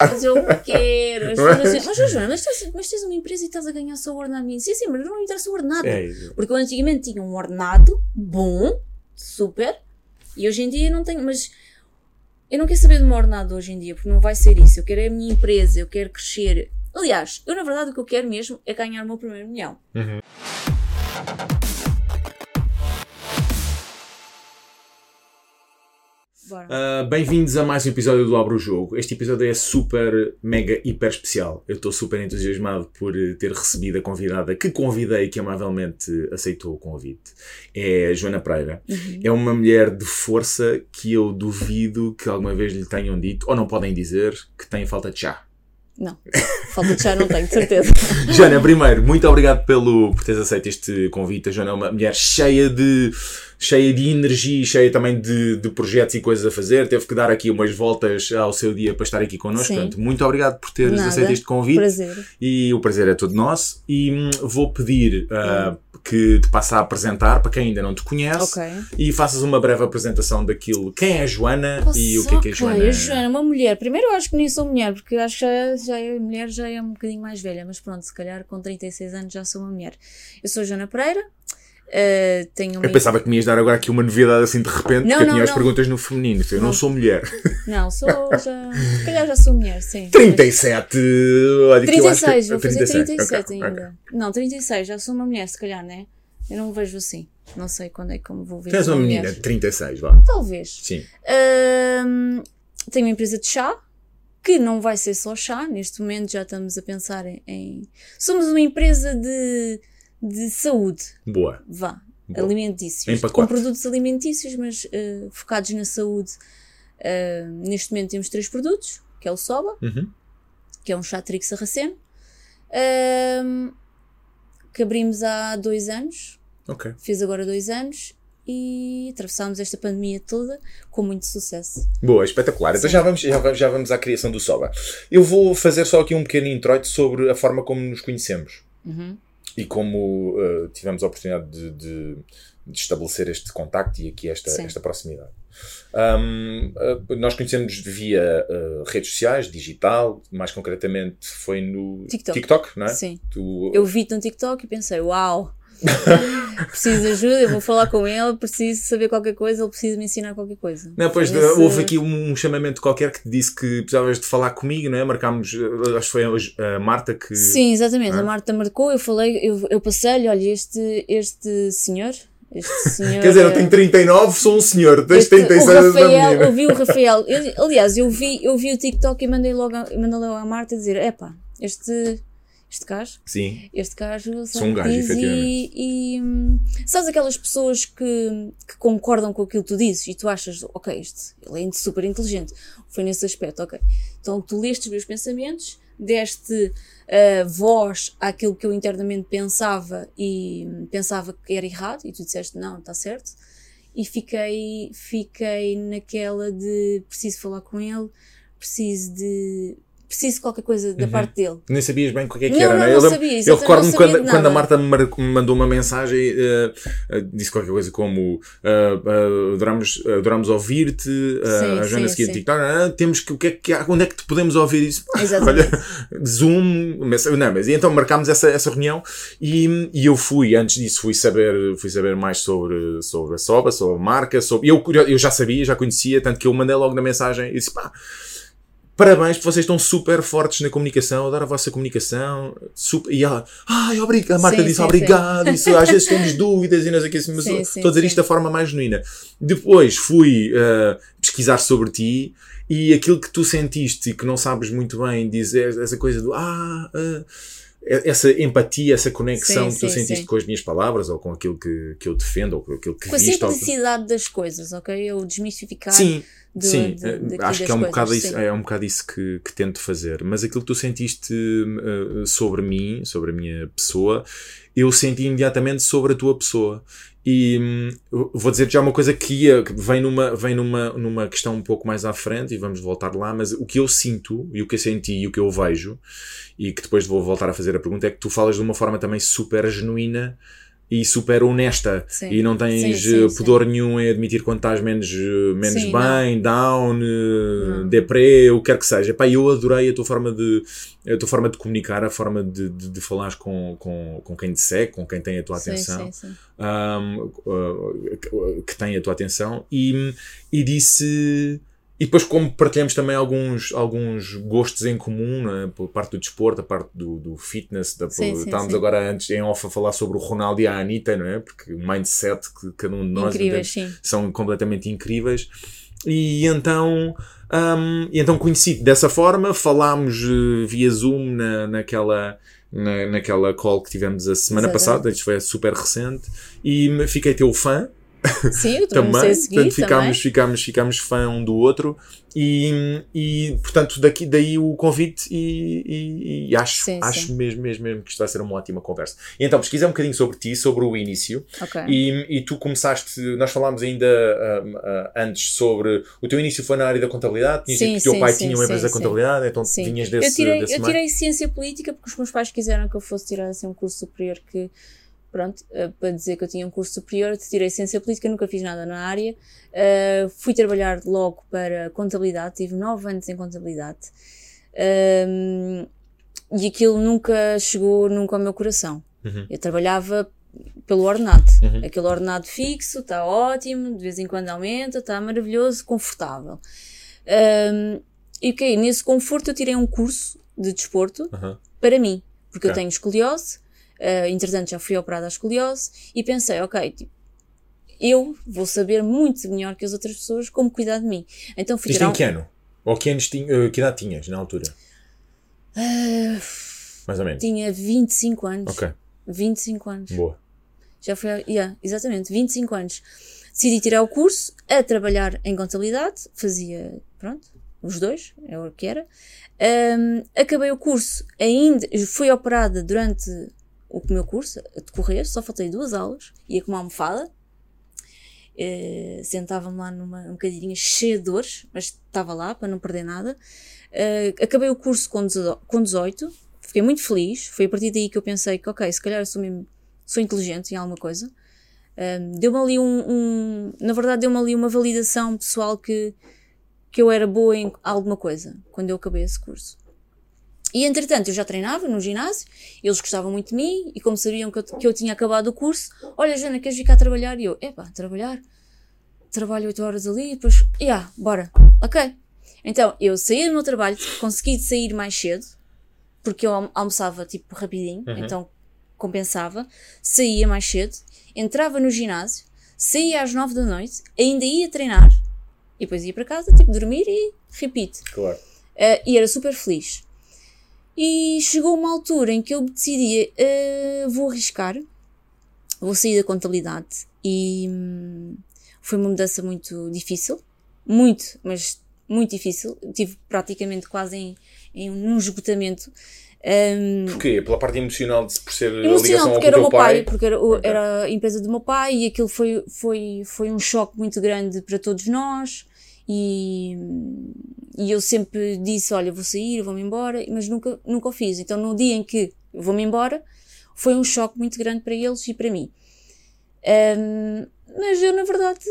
Mas eu quero. As pessoas dizem, mas, Joana, mas, tens- mas tens uma empresa e estás a ganhar só o ordenado. Sim, sim, mas não me interessa o ordenado. É. Porque eu antigamente tinha um ordenado bom, super, e hoje em dia não tenho, mas eu não quero saber do meu ordenado hoje em dia, porque não vai ser isso. Eu quero a minha empresa, eu quero crescer. Aliás, eu na verdade o que eu quero mesmo é ganhar o meu primeiro milhão. Bora. Ah, Bem-vindos a mais um episódio do Abro o Jogo. Este episódio é super, mega, hiper especial. Eu estou super entusiasmado por eh, ter recebido a convidada que convidei e que amavelmente aceitou o convite. É a Joana Pereira. É uma mulher de força que eu duvido que alguma vez lhe tenham dito, ou não podem dizer, que tem falta de chá. Não, falta de chá não tenho, de certeza. Joana, primeiro, muito obrigado pelo, por teres aceito este convite. A Joana é uma mulher cheia de, cheia de energia, e cheia também de, de projetos e coisas a fazer. Teve que dar aqui umas voltas ao seu dia para estar aqui connosco. Sim. Portanto, muito obrigado por teres Nada. aceito este convite. Prazer. E o prazer é todo nosso. E hum, vou pedir ah, que te passe a apresentar para quem ainda não te conhece Ok. e faças uma breve apresentação daquilo. Quem é a Joana e o que é que é a Joana? A Joana é uma mulher. Primeiro eu acho que nem sou mulher, porque eu acho que já, já é mulher, já é um bocadinho mais velha, mas pronto, se calhar com 36 anos já sou uma mulher. Eu sou a Joana Pereira, eh, tenho. Eu pensava que me ias dar agora aqui uma novidade assim de repente, Não, porque eu não, tinha as não. perguntas no feminino. Eu não Não. sou mulher. Não, sou já. Se calhar já sou mulher, sim. 37, olha que eu acho que... 36, vou fazer 36, 37 ok, ainda. ok. Não, 36, já sou uma mulher, se calhar, né? Eu não me vejo assim. Não sei quando é que eu me vou ver. Tu és uma mulher. menina de 36, vá. Talvez. Sim. Tenho uma empresa de chá, que não vai ser só chá, neste momento já estamos a pensar em. em- Somos uma empresa de, de saúde, Boa. vá, Boa. alimentícios. Em com produtos alimentícios, mas eh, focados na saúde. Ah, neste momento temos três produtos, que é o Soba, Uhum. que é um chá de trigo sarraceno, ahm, que abrimos há dois anos, Ok. fez agora dois anos, e atravessámos esta pandemia toda com muito sucesso. Boa, espetacular. Então Sim. já vamos, já, vamos, já vamos à criação do Soba. Eu vou fazer só aqui um pequeno introito sobre a forma como nos conhecemos. Uhum. E como uh, tivemos a oportunidade de, de- de estabelecer este contacto e aqui esta, Sim. esta proximidade. Um, uh, nós conhecemos via uh, redes sociais, digital, mais concretamente foi no TikTok. não é? Sim. Tu- Eu vi-te no TikTok e pensei, uau, preciso de ajuda, eu vou falar com ele, preciso saber qualquer coisa, ele precisa me ensinar qualquer coisa. Não, pois Foi nesse- houve aqui um, chamamento qualquer que te disse que precisavas de falar comigo, não é? Marcámos, uh, acho que foi hoje a Marta que. Sim, exatamente. Ah. A Marta marcou, eu falei, eu, eu passei-lhe, olha, este, este senhor, este senhor. Quer dizer, eu eh, tenho 39, sou um senhor, tens este- 36 o anos Rafael, eu vi o Rafael, eu- aliás, eu vi, eu vi o TikTok e mandei logo, a- mandei logo à Marta dizer, epá, este, este gajo Sim, este gajo Sou um gajo, efetivamente. e, e hum, sabes aquelas pessoas que, que concordam com aquilo que tu dizes e tu achas, ok, este, ele é super inteligente, foi nesse aspecto, ok. Então tu leste os meus pensamentos, deste ah, voz àquilo que eu internamente pensava e hum, pensava que era errado e tu disseste, não, está certo. E fiquei, fiquei naquela de preciso falar com ele, preciso de. Preciso de qualquer coisa da Uhum. parte dele. nem sabias bem o que é que Não, era, não, não é? não Eu, sabia, eu recordo-me quando, quando a. Marta me mandou uma mensagem, eh, eh, disse qualquer coisa como ah, adoramos, adoramos ouvir-te, Sim, a Joana sim. TikTok, ah, temos que, o que é que há, onde é que te podemos ouvir isso? Exatamente. Olha, Zoom, mas, não, mas então marcámos essa, essa reunião e, e eu fui, antes disso, fui saber, fui saber mais sobre, sobre a Soba, sobre a marca, sobre, eu, eu já sabia, já conhecia, tanto que eu mandei logo na mensagem e disse, pá, parabéns, porque vocês estão super fortes na comunicação, adoro a vossa comunicação, super, e ela, ai, obrigado, a Marta Sim, disse sim, obrigado, isso, às vezes temos dúvidas e não sei o que, mas Sim, estou sim, a dizer sim. isto da forma mais genuína. Depois fui ah, pesquisar sobre ti e aquilo que tu sentiste e que não sabes muito bem dizer, essa coisa do ah, ah, essa empatia, essa conexão Sim, que tu sim, sentiste sim. com as minhas palavras ou com aquilo que, que eu defendo ou com aquilo que Com a viste. ou- simplicidade das coisas, ok? Eu desmistificar. Sim, de- sim, de- eh, daqui acho que é um, coisas, bocado isso, é um bocado isso que, que tento fazer. Mas aquilo que tu sentiste eh, sobre mim, sobre a minha pessoa, eu senti imediatamente sobre a tua pessoa. E hum, vou dizer já uma coisa que, ia, que vem, numa, vem numa, numa questão um pouco mais à frente e vamos voltar lá, mas o que eu sinto e o que eu senti e o que eu vejo, e que depois vou voltar a fazer a pergunta, é que tu falas de uma forma também super genuína e super honesta Sim. e não tens Sim, sim, eh, pudor nenhum em admitir quando estás menos, eh, menos bem, down, eh, Não. deprê, o que quer que seja. Pá, eu adorei a tua forma de, a tua forma de comunicar, a forma de, de, de falares com, com, com quem te segue, com quem tem a tua atenção sim, sim. um, que tem a tua atenção e, e disse e depois como partilhamos também alguns, alguns gostos em comum né, por parte do desporto, a parte do, do fitness da, Sim, sim, estávamos sim. agora antes em off a falar sobre o Ronaldo e a Anitta não é? porque o mindset que cada um de nós Incríveis, entende, são completamente incríveis e então um, e então conheci dessa forma falámos eh, via Zoom na, naquela na, naquela call que tivemos a semana Exatamente. passada, isto foi super recente, e fiquei teu fã Sim, eu também, também, seguir portanto ficámos, também. ficámos, ficámos fã um do outro e, e portanto daqui, daí o convite e, e- e acho, Sim, acho sim. Mesmo, mesmo, mesmo que isto vai ser uma ótima conversa. E então pesquisei um bocadinho sobre ti, sobre o início Ok. e, e tu começaste, nós falámos ainda ah, antes sobre o teu início foi na área da contabilidade, tinhas Sim, que o teu sim, pai tinha uma empresa de contabilidade, então Sim. vinhas desse, eu tirei, desse eu tirei ciência política porque os meus pais quiseram que eu fosse tirar assim, um curso superior que, pronto, eh, para dizer que eu tinha um curso superior, tirei ciência política, nunca fiz nada na área. Eh, fui trabalhar logo para contabilidade, tive nove anos em contabilidade. Ahm, e aquilo nunca chegou nunca ao meu coração. Uhum. Eu trabalhava pelo ordenado. Uhum. Aquele ordenado fixo, está ótimo, de vez em quando aumenta, está maravilhoso, confortável. Ahm, e ok, nesse conforto eu tirei um curso de desporto Aham. para mim, porque eu Ok. tenho escoliose, ah, entretanto já fui operada à escoliose e pensei, ok, tipo, eu vou saber muito melhor que as outras pessoas como cuidar de mim. Então fui Isto tirar em que ano? Ou que, anos tinha, eh, que idade tinhas na altura? Ah, Mais ou menos. tinha 25 anos. Ok, 25 anos. boa. Já foi, yeah, exatamente, 25 anos. Decidi tirar o curso a trabalhar em contabilidade, fazia, pronto, os dois, é o que era. Ahm, acabei o curso, ainda fui operada durante o meu curso, a decorrer, só faltei duas aulas, ia com uma almofada, eh, sentava-me lá numa, numa cadeirinha cheia de dores, mas estava lá para não perder nada. Eh, acabei o curso com 18, com 18, fiquei muito feliz, foi a partir daí que eu pensei que, ok, se calhar eu sou mesmo sou inteligente em alguma coisa. Um, deu-me ali um, um- Na verdade, deu-me ali uma validação pessoal que, que eu era boa em alguma coisa quando eu acabei esse curso. E entretanto, eu já treinava no ginásio, eles gostavam muito de mim e, como sabiam que eu, que eu tinha acabado o curso, olha, Jana, queres vir cá trabalhar? E eu, epá, trabalhar? Trabalho 8 horas ali, depois, yeah, bora, ok. Então, eu saía do meu trabalho, consegui sair mais cedo, porque eu almo- almoçava tipo rapidinho, Uhum. então compensava, saía mais cedo, entrava no ginásio, saía às 9 da noite, ainda ia treinar e depois ia para casa, tipo, dormir e repeat. Claro. Uh, e era super feliz. E chegou uma altura em que eu decidi, uh, vou arriscar, vou sair da contabilidade. E hum, foi uma mudança muito difícil, muito, mas muito difícil. Tive praticamente quase em, em um esgotamento. Um, Porquê? Pela parte emocional de por ser a emocional, ligação porque ao era o meu pai, pai? porque era, o- Ok. era a empresa do meu pai e aquilo foi, foi, foi um choque muito grande para todos nós. E, e eu sempre disse: Olha, vou sair, vou-me embora, mas nunca, nunca o fiz. Então, no dia em que vou-me embora, foi um choque muito grande para eles e para mim. Ahm, mas eu, na verdade,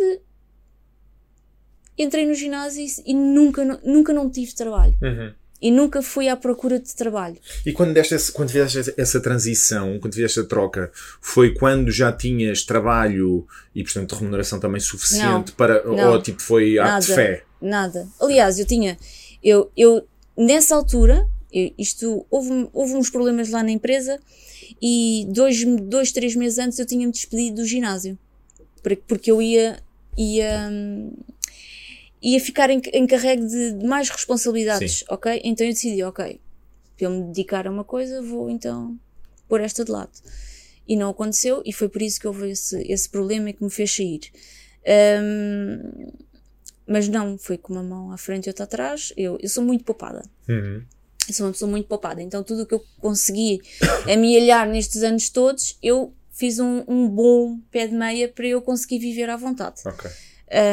entrei no ginásio e nunca, nunca não tive trabalho. Uhum. E nunca fui à procura de trabalho. E quando, deste esse, quando fizeste essa- transição, quando fizeste a troca, foi quando já tinhas trabalho e, portanto, remuneração também suficiente Não, para. não. ou tipo foi ato de fé? Nada. Aliás, eu tinha. Eu, eu nessa altura, eu- isto, houve, houve uns problemas lá na empresa e dois, dois três meses antes eu tinha-me despedido do ginásio. Por- Porque eu ia. ia hum, ia ficar em- encarregue de, de mais responsabilidades, ok? Então eu decidi, ok, para eu me dedicar a uma coisa, vou então pôr esta de lado. E não aconteceu, e foi por isso que houve esse, esse problema que me fez sair. Hum, mas não, foi com uma mão à frente e outra atrás. Eu, eu sou muito poupada. Uhum. Eu sou uma pessoa muito poupada. Então, tudo o que eu consegui amealhar nestes anos todos, eu fiz um, um bom pé de meia para eu conseguir viver à vontade. Ok.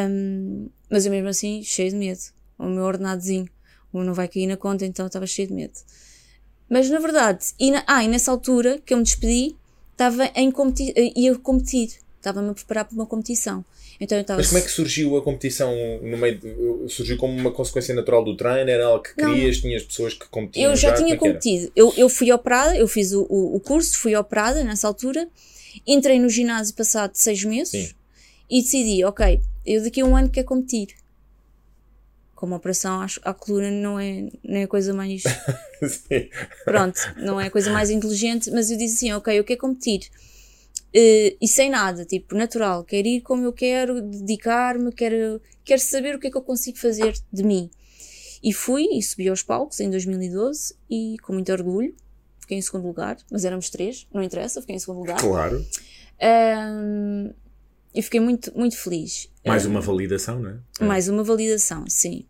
Um, mas eu mesmo assim, cheio de medo. O meu ordenadozinho o meu não vai cair na conta, então estava cheio de medo. Mas na verdade, e na- ah, e nessa altura que eu me despedi, estava em competi ia competir, estava-me a preparar para uma competição. Então eu estava. Mas como é que surgiu a competição no meio de, surgiu como uma consequência natural do treino? Era algo que Não. querias? Tinhas pessoas que competiam? Eu já, tinha é era? competido. Eu, eu fui operada, eu fiz o, o curso, fui operada nessa altura, entrei no ginásio passado seis meses Sim. E decidi, ok, eu daqui a um ano quero competir. Como operação à, à coluna não é, não é a coisa mais. Pronto, não é a coisa mais inteligente, mas eu disse assim, ok, eu quero competir. Eh, e sem nada, tipo, natural, quero ir como eu quero, dedicar-me, quero, quero saber o que é que eu consigo fazer de mim. E fui e subi aos palcos em 2012 e com muito orgulho, fiquei em segundo lugar, mas éramos três, não interessa, fiquei em segundo lugar. Claro. Ahm, e fiquei muito, muito feliz. Mais uma validação, não é? Mais uma validação, sim.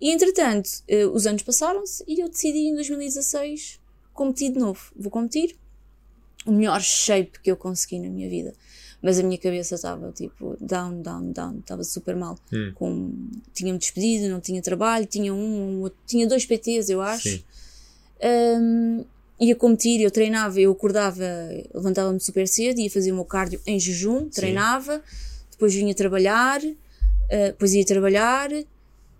E entretanto, eh, os anos passaram-se e eu decidi em 2016 competir de novo. Vou competir o melhor shape que eu consegui na minha vida. Mas a minha cabeça estava tipo down, down, down, estava super mal. Hum. Com, tinha-me despedido, não tinha trabalho, tinha um, um tinha dois PTs, eu acho. Sim. Um, ia competir, eu treinava, eu acordava, levantava-me super cedo, ia fazer o meu cardio em jejum, treinava, depois vinha trabalhar, uh, depois ia trabalhar,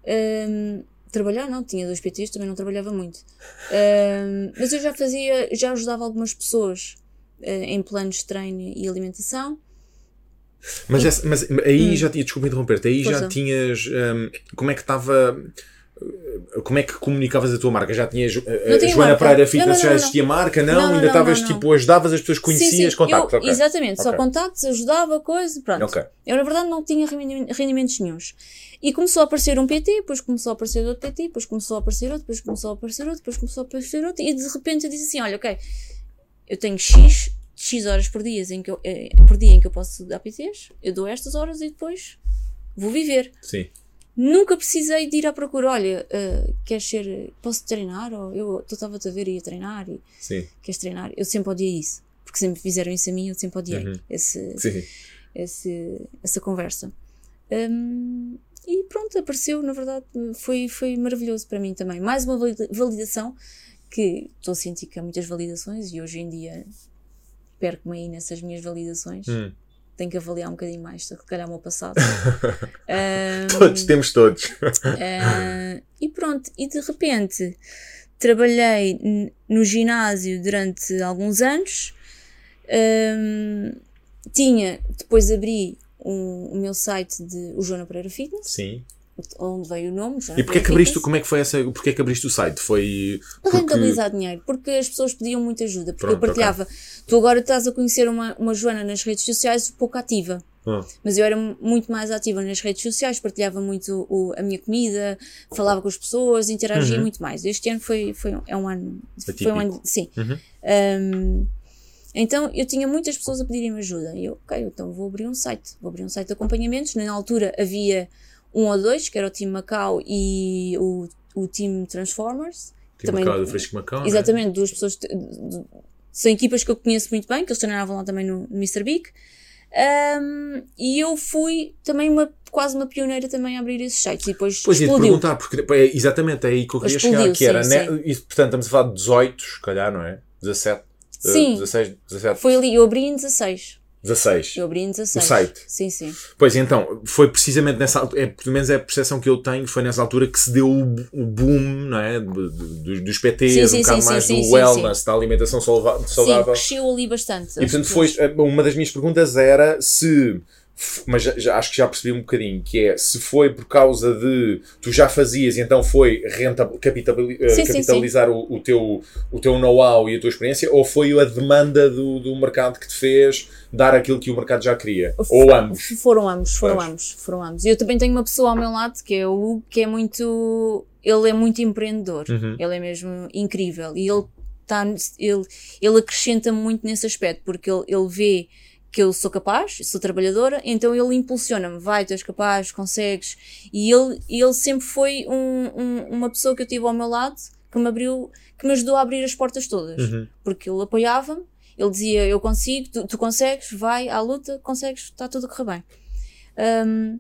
um, trabalhar não, tinha dois PTs, também não trabalhava muito. Um, mas eu já fazia, já ajudava algumas pessoas uh, em planos de treino e alimentação. Mas, essa- mas aí já tinha, desculpa interromper-te, aí já Hum. Tinhas. hum, como é que estava. Como é que comunicavas a tua marca? Já tinhas. Não a tinha Joana marca. Pereira Fitness já existia marca? Não, Não, não, ainda estavas tipo, ajudavas as pessoas, conhecias, sim, contactos. eu, ok. Exatamente, só Ok. contactos, ajudava, coisa, pronto. Ok. Eu, na verdade, não tinha rendi- rendimentos nenhuns. E começou a aparecer um PT, depois começou a aparecer outro PT, depois começou a aparecer outro, depois começou a aparecer outro, depois começou a aparecer outro, e de repente eu disse assim: olha, ok, eu tenho X, X horas por dia, em que eu, eh, por dia em que eu posso dar PTs, eu dou estas horas e depois vou viver. Sim. Nunca precisei de ir à procura, olha, eh, queres ser, posso treinar? Ou eu estava-te a ver e ia treinar e Sim. queres treinar? Eu sempre odiei isso, porque sempre fizeram isso a mim, eu sempre odiei Uhum. esse, Sim. esse, essa conversa. Hum, e pronto, apareceu, na verdade, foi, foi maravilhoso para mim também. Mais uma valida- validação, que estou a sentir que há muitas validações e hoje em dia perco-me aí nessas minhas validações. Hum. Tenho que avaliar um bocadinho mais, se calhar o meu passado. Hum, Todos, temos todos. e pronto, e de repente trabalhei no ginásio durante alguns anos. Ahm, tinha, depois abri um- o meu site de o Joana Pereira Fitness, Sim. Onde veio o nome. E porquê que Pereira abriste, como é que foi essa, porquê é que abriste o site? Foi Para porque... rentabilizar dinheiro, porque as pessoas pediam muita ajuda, porque Pronto, eu partilhava. Tu agora estás a conhecer uma, uma Joana nas redes sociais pouco ativa. Ah, Mas eu era muito mais ativa nas redes sociais, partilhava muito o- a minha comida, falava com as pessoas, interagia muito mais. Este ano foi, foi um- é um ano. Foi um ano. Sim. Uhum. Um, então eu tinha muitas pessoas a pedirem-me ajuda. E eu, ok, então vou abrir um site. Vou abrir um site de acompanhamentos. Na altura havia um ou dois, que era o Team Macau e o, o Team Transformers. Tem Também- Macau do Fresco Macau, é? Exatamente, duas pessoas. de- de- São equipas que eu conheço muito bem, que eles treinavam lá também no, no Mr. Big. Um, e eu fui também uma, quase uma pioneira também a abrir esses sites. E depois Pois explodiu. perguntar, porque é exatamente é aí que eu queria Explodiu, chegar, que era, sim, né, e, portanto, estamos a falar de 18, se calhar, não é? 17, eh, Sim. 16, 17, Foi ali, eu abri em 16. 16. Eu abri em 16. O site. Sim, sim. Pois então, foi precisamente nessa altura, é, pelo menos é a percepção que eu tenho, foi nessa altura que se deu o, o boom, não é? Dos, dos PTs, Sim, um sim, bocado sim, mais sim, do wellness, da alimentação sauva- Sim, saudável. cresceu ali bastante. E portanto, foi, eh, uma das minhas perguntas era se, mas já, já- acho que já percebi um bocadinho, que é se foi por causa de tu já fazias e então foi capitabili- eh, Sim, sim, capitalizar O, o teu, o teu know-how e a tua experiência, ou foi a demanda do, do mercado que te fez dar aquilo que o mercado já queria? Ou ambos? Foram ambos, foram Pois. ambos, foram ambos. E eu também tenho uma pessoa ao meu lado que é o Hugo, que é muito. Ele é muito empreendedor. Uhum. Ele é mesmo incrível. E ele, tá, ele, ele acrescenta muito nesse aspecto, porque ele, ele vê que eu sou capaz, sou trabalhadora, então ele impulsiona-me, vai, tu és capaz, consegues. E ele, ele sempre foi um- um- uma pessoa que eu tive ao meu lado, que me abriu, que me ajudou a abrir as portas todas. Uhum. Porque ele apoiava-me, ele dizia, eu consigo, tu, tu consegues, vai à luta, consegues, está tudo a correr bem. Um,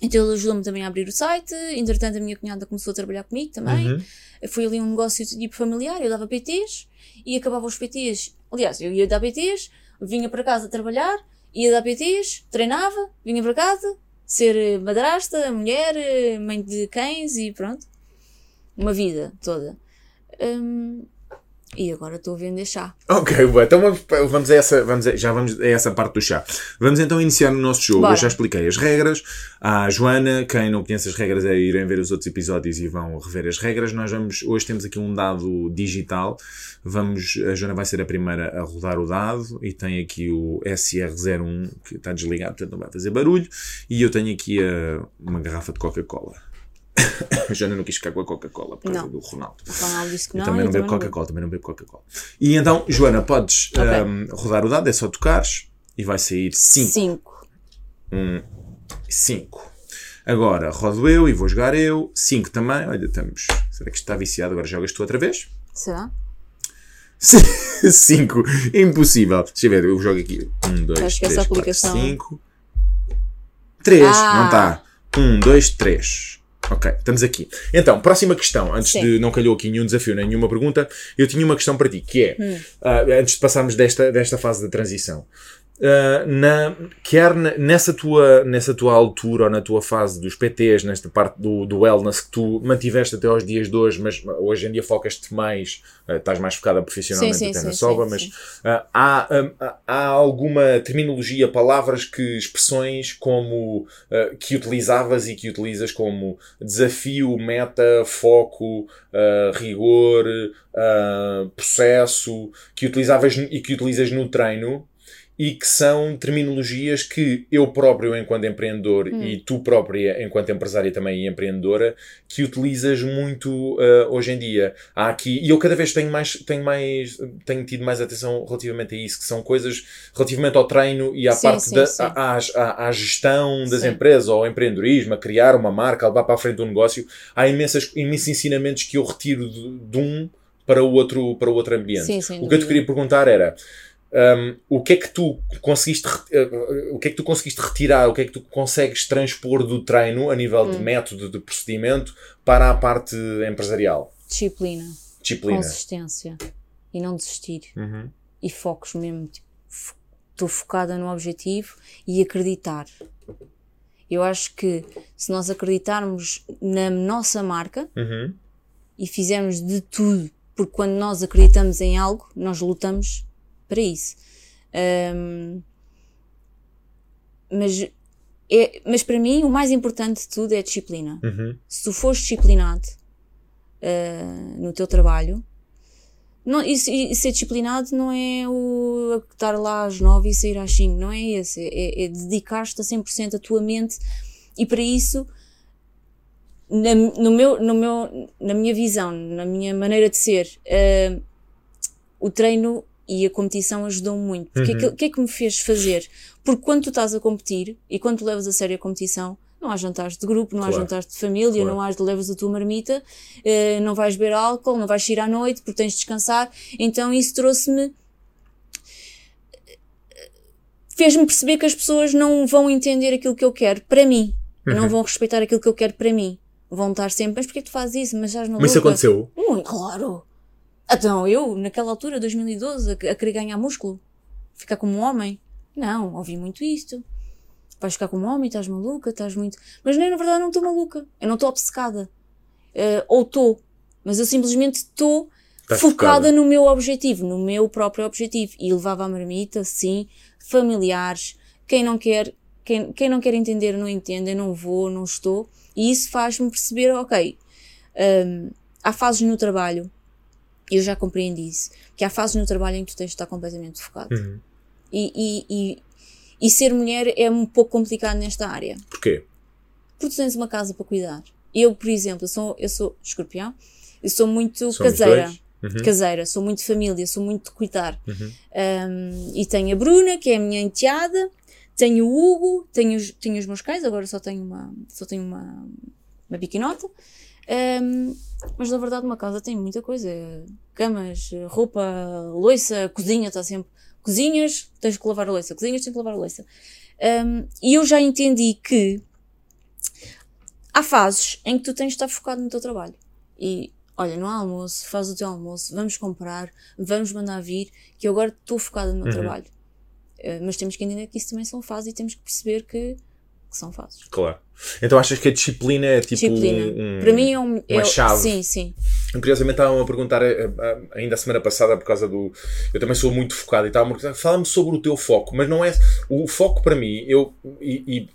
então ele ajudou-me também a abrir o site, entretanto a minha cunhada começou a trabalhar comigo também. Uhum. Foi ali um negócio tipo familiar, eu dava PTs e acabava os PTs. Aliás, eu ia dar PTs, vinha para casa trabalhar, ia dar PTs, treinava, vinha para casa, ser eh, madrasta, mulher, eh, mãe de cães e pronto. Uma vida toda. Hum, e agora estou a vender chá. Ok, então vamos, vamos a essa, vamos a, já vamos a essa parte do chá. Vamos então iniciar o nosso jogo. Bora. Eu já expliquei as regras. À Joana, quem não conhece as regras é irem ver os outros episódios e vão rever as regras. Nós vamos, hoje temos aqui um dado digital. Vamos, a Joana vai ser a primeira a rodar o dado e tem aqui o SR01 que está desligado, portanto não vai fazer barulho. E eu tenho aqui a, uma garrafa de Coca-Cola. A Joana não quis ficar com a Coca-Cola por causa Não. do Ronaldo. O Ronaldo disse que Eu não. também eu não bebo. Coca-Cola, também não bebo Coca-Cola. E então, Joana, podes Ok. ahm, rodar o dado, é só tocares e vai sair 5. Cinco. 5. Agora rodo eu e vou jogar eu. 5 também. Olha, estamos. Será que isto está viciado? Agora jogas tu outra vez? Será? 5. Impossível. Deixa eu ver, eu jogo aqui. 1, 2, Acho que 3, essa 4, aplicação- 5. 3. Ah. Não está. 1, 2, 3. Ok, estamos aqui. Então, próxima questão. Antes Sim. de não calhou aqui nenhum desafio, nem nenhuma pergunta, eu tinha uma questão para ti, que é, Hum. ah, antes de passarmos desta, desta fase da transição, ah, na, quer na- nessa, tua, nessa tua altura ou na tua fase dos PTs, nesta parte do, do wellness que tu mantiveste até aos dias de hoje, mas hoje em dia focas-te mais, ah, estás mais focada profissionalmente Sim, sim, até na sim, Soba, sim, mas ah, há, ah, há alguma terminologia, palavras que, expressões como ah, que utilizavas e que utilizas como desafio, meta, foco, ah, rigor, ah, processo, que utilizavas e que utilizas no treino e que são terminologias que eu próprio, enquanto empreendedor, e tu própria, enquanto empresária também e empreendedora, que utilizas muito ah, hoje em dia. Há aqui, e eu cada vez tenho mais, tenho mais, tenho tido mais atenção relativamente a isso, que são coisas relativamente ao treino e à Sim, parte sim, da, sim. à, à- à gestão das empresas, ao empreendedorismo, a criar uma marca, a levar para a frente um negócio. Há imensas, imensos ensinamentos que eu retiro de, de um para o outro, para o outro ambiente. O que eu te queria perguntar era hum, o que é que tu conseguiste uh, o que é que tu conseguiste retirar, o que é que tu consegues transpor do treino a nível Hum. de método, de procedimento para a parte empresarial? Disciplina. Disciplina. Consistência. E não desistir. Uhum. E focos mesmo. tipo, Estou focada no objetivo e acreditar. Eu acho que se nós acreditarmos na nossa marca Uhum. e fizermos de tudo, porque quando nós acreditamos em algo, nós lutamos para isso. Ahm, mas, é, mas para mim, o mais importante de tudo é a disciplina. Uhum. Se tu fores disciplinado ah, no teu trabalho, não, e, e ser disciplinado não é o estar lá às nove e sair às cinco, não é esse. É, é dedicar-te a 100% a tua mente e para isso, na, no meu, no meu, na minha visão, na minha maneira de ser, ah, o treino e a competição ajudam muito. Porque Uhum. o que é que me fez fazer? Porque quando tu estás a competir e quando tu levas a sério a competição, não há jantares de grupo, não há Claro. jantares de família, Claro. não há levas a tua marmita, eh, não vais beber álcool, não vais sair à noite porque tens de descansar. Então isso trouxe-me. fez-me perceber que as pessoas não vão entender aquilo que eu quero para mim. Uhum. Não vão respeitar aquilo que eu quero para mim. Vão estar sempre, mas porquê que tu fazes isso? Mas já Mas isso aconteceu? Muito, claro. Então, eu, naquela altura, 2012, a, a querer ganhar músculo, ficar como um homem. Não, ouvi muito isto. Vais ficar como um homem, estás maluca, estás muito. Mas nem na verdade não estou maluca. Eu não estou obcecada. Eh, ou estou. Mas eu simplesmente estou focada, focada. no meu objetivo, no meu próprio objetivo. E levava a marmita, sim, familiares. Quem não quer, quem, quem não quer entender, não entende, eu não vou, não estou. E isso faz-me perceber, ok, hum, há fases no trabalho, e eu já compreendi isso, que há fases no trabalho em que tu tens de estar completamente focado. Uhum. E, e, e, e ser mulher é um pouco complicado nesta área. Porquê? Porque tu tens uma casa para cuidar. Eu, por exemplo, eu sou, eu sou escorpião, eu sou muito Somos caseira. Uhum. Caseira, sou muito família, sou muito de cuidar. Uhum. Um, e tenho a Bruna, que é a minha enteada, tenho o Hugo, tenho, os- tenho os meus cães, agora só tenho uma, só tenho uma, uma biquinota. Um, mas na verdade uma casa tem muita coisa. Camas, roupa, loiça, cozinha, está sempre. Cozinhas, tens que lavar a louça. Cozinhas, tens que lavar a louça. Um, e eu já entendi que há fases em que tu tens de estar focado no teu trabalho. E olha, no almoço, faz o teu almoço, vamos comprar, vamos mandar vir, que eu agora estou focada no meu Uhum. trabalho. Uh, mas temos que entender que isso também são fases e temos que perceber que, que são fases. Claro. Então achas que a disciplina é tipo Disciplina. um, Para mim é um. uma é- chave. Sim, sim. Curiosamente estavam a perguntar eh, eh, ainda a semana passada por causa do. Eu também sou muito focado e perguntar, fala-me sobre o teu foco, mas não é. O foco para mim, eu. E, e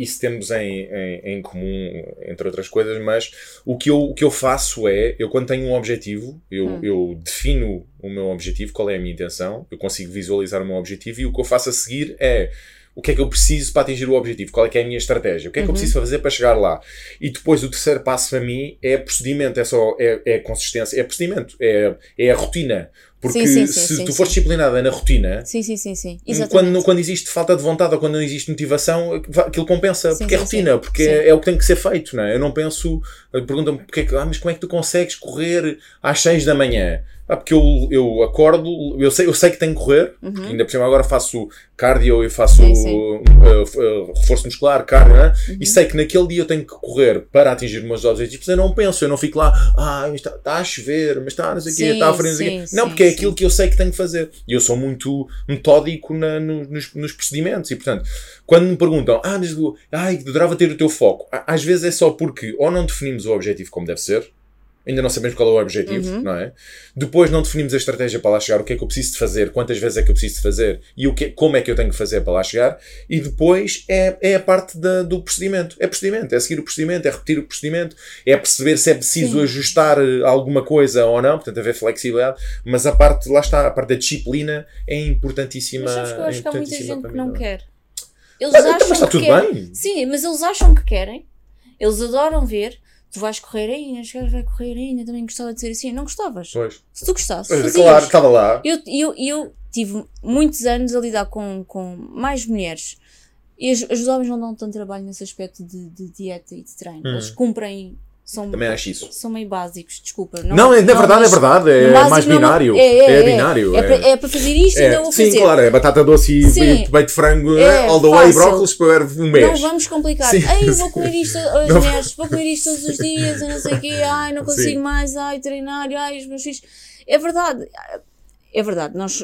isso temos em, em, em comum, entre outras coisas, mas o que, eu, o que eu faço é, eu quando tenho um objetivo, eu, Hum. eu defino o meu objetivo, qual é a minha intenção, eu consigo visualizar o meu objetivo e o que eu faço a seguir é o que é que eu preciso para atingir o objetivo, qual é que é a minha estratégia, o que é que eu Uhum. preciso fazer para chegar lá. E depois o terceiro passo para mim é procedimento, é só é, é consistência, é procedimento, é, é a rotina. Porque Sim, sim, se sim, tu fores disciplinada na rotina, Sim, sim, sim, sim. Quando, quando existe falta de vontade ou quando não existe motivação, aquilo compensa, porque é rotina, porque é, é o que tem que ser feito, não é? Eu não penso, perguntam-me porque é ah, mas como é que tu consegues correr às 6 da manhã? Ah, porque eu, eu acordo, eu sei, eu sei que tenho que correr, Uhum. ainda por cima agora faço cardio e faço Sim, sim. uh, uh, reforço muscular, cardio, né? Uhum. e sei que naquele dia eu tenho que correr para atingir os meus objetivos. Eu não penso, eu não fico lá, ah, está, está a chover, mas está, não sei o quê, Sim, está a frio, não sim, sim, porque é sim. aquilo que eu sei que tenho que fazer. E eu sou muito metódico na- no- nos, nos procedimentos. E portanto, quando me perguntam, ah, mas ai, adorava ter o teu foco, às vezes é só porque ou não definimos o objetivo como deve ser. Ainda não sabemos qual é o objetivo, Uhum. não é? Depois não definimos a estratégia para lá chegar, o que é que eu preciso de fazer, quantas vezes é que eu preciso de fazer e o que, como é que eu tenho que fazer para lá chegar. E depois é, é a parte da- do procedimento. É procedimento, é seguir o procedimento, é repetir o procedimento, é perceber se é preciso Sim. ajustar eh, alguma coisa ou não, portanto haver flexibilidade. Mas a parte, lá está, a parte da disciplina é importantíssima. Mas sabes que eu é acho que há muita gente que mim, não é? quer. Eles Mas, então, acham mas está que tudo querem. bem. Sim, mas eles acham que querem. Eles adoram ver. Tu vais correr ainda, este gajo vai correr ainda, também gostava de ser assim. Não gostavas. Pois. Se tu gostasses, Pois, fazias. claro, estava lá. Eu, eu, eu tive muitos anos a lidar com, com mais mulheres. E os, os homens não dão tanto trabalho nesse aspecto de, de dieta e de treino. Hum. Eles cumprem. São, Também acho isso. são meio básicos, desculpa. Não, é, na verdade, é verdade. É básico mais não- binário. É, é, é. binário. É, para, é para fazer isto, É, eu vou sim, fazer. claro, é batata doce e, Sim. peito de frango, É, all the way, brócolis para um mês. Não vamos complicar. Sim. Ai, vou comer isto Não. mulheres, vou comer isto todos os dias, eu não sei o quê, ai, não consigo Sim. mais, ai, treinar, ai, os meus filhos. É verdade. É verdade. Nós,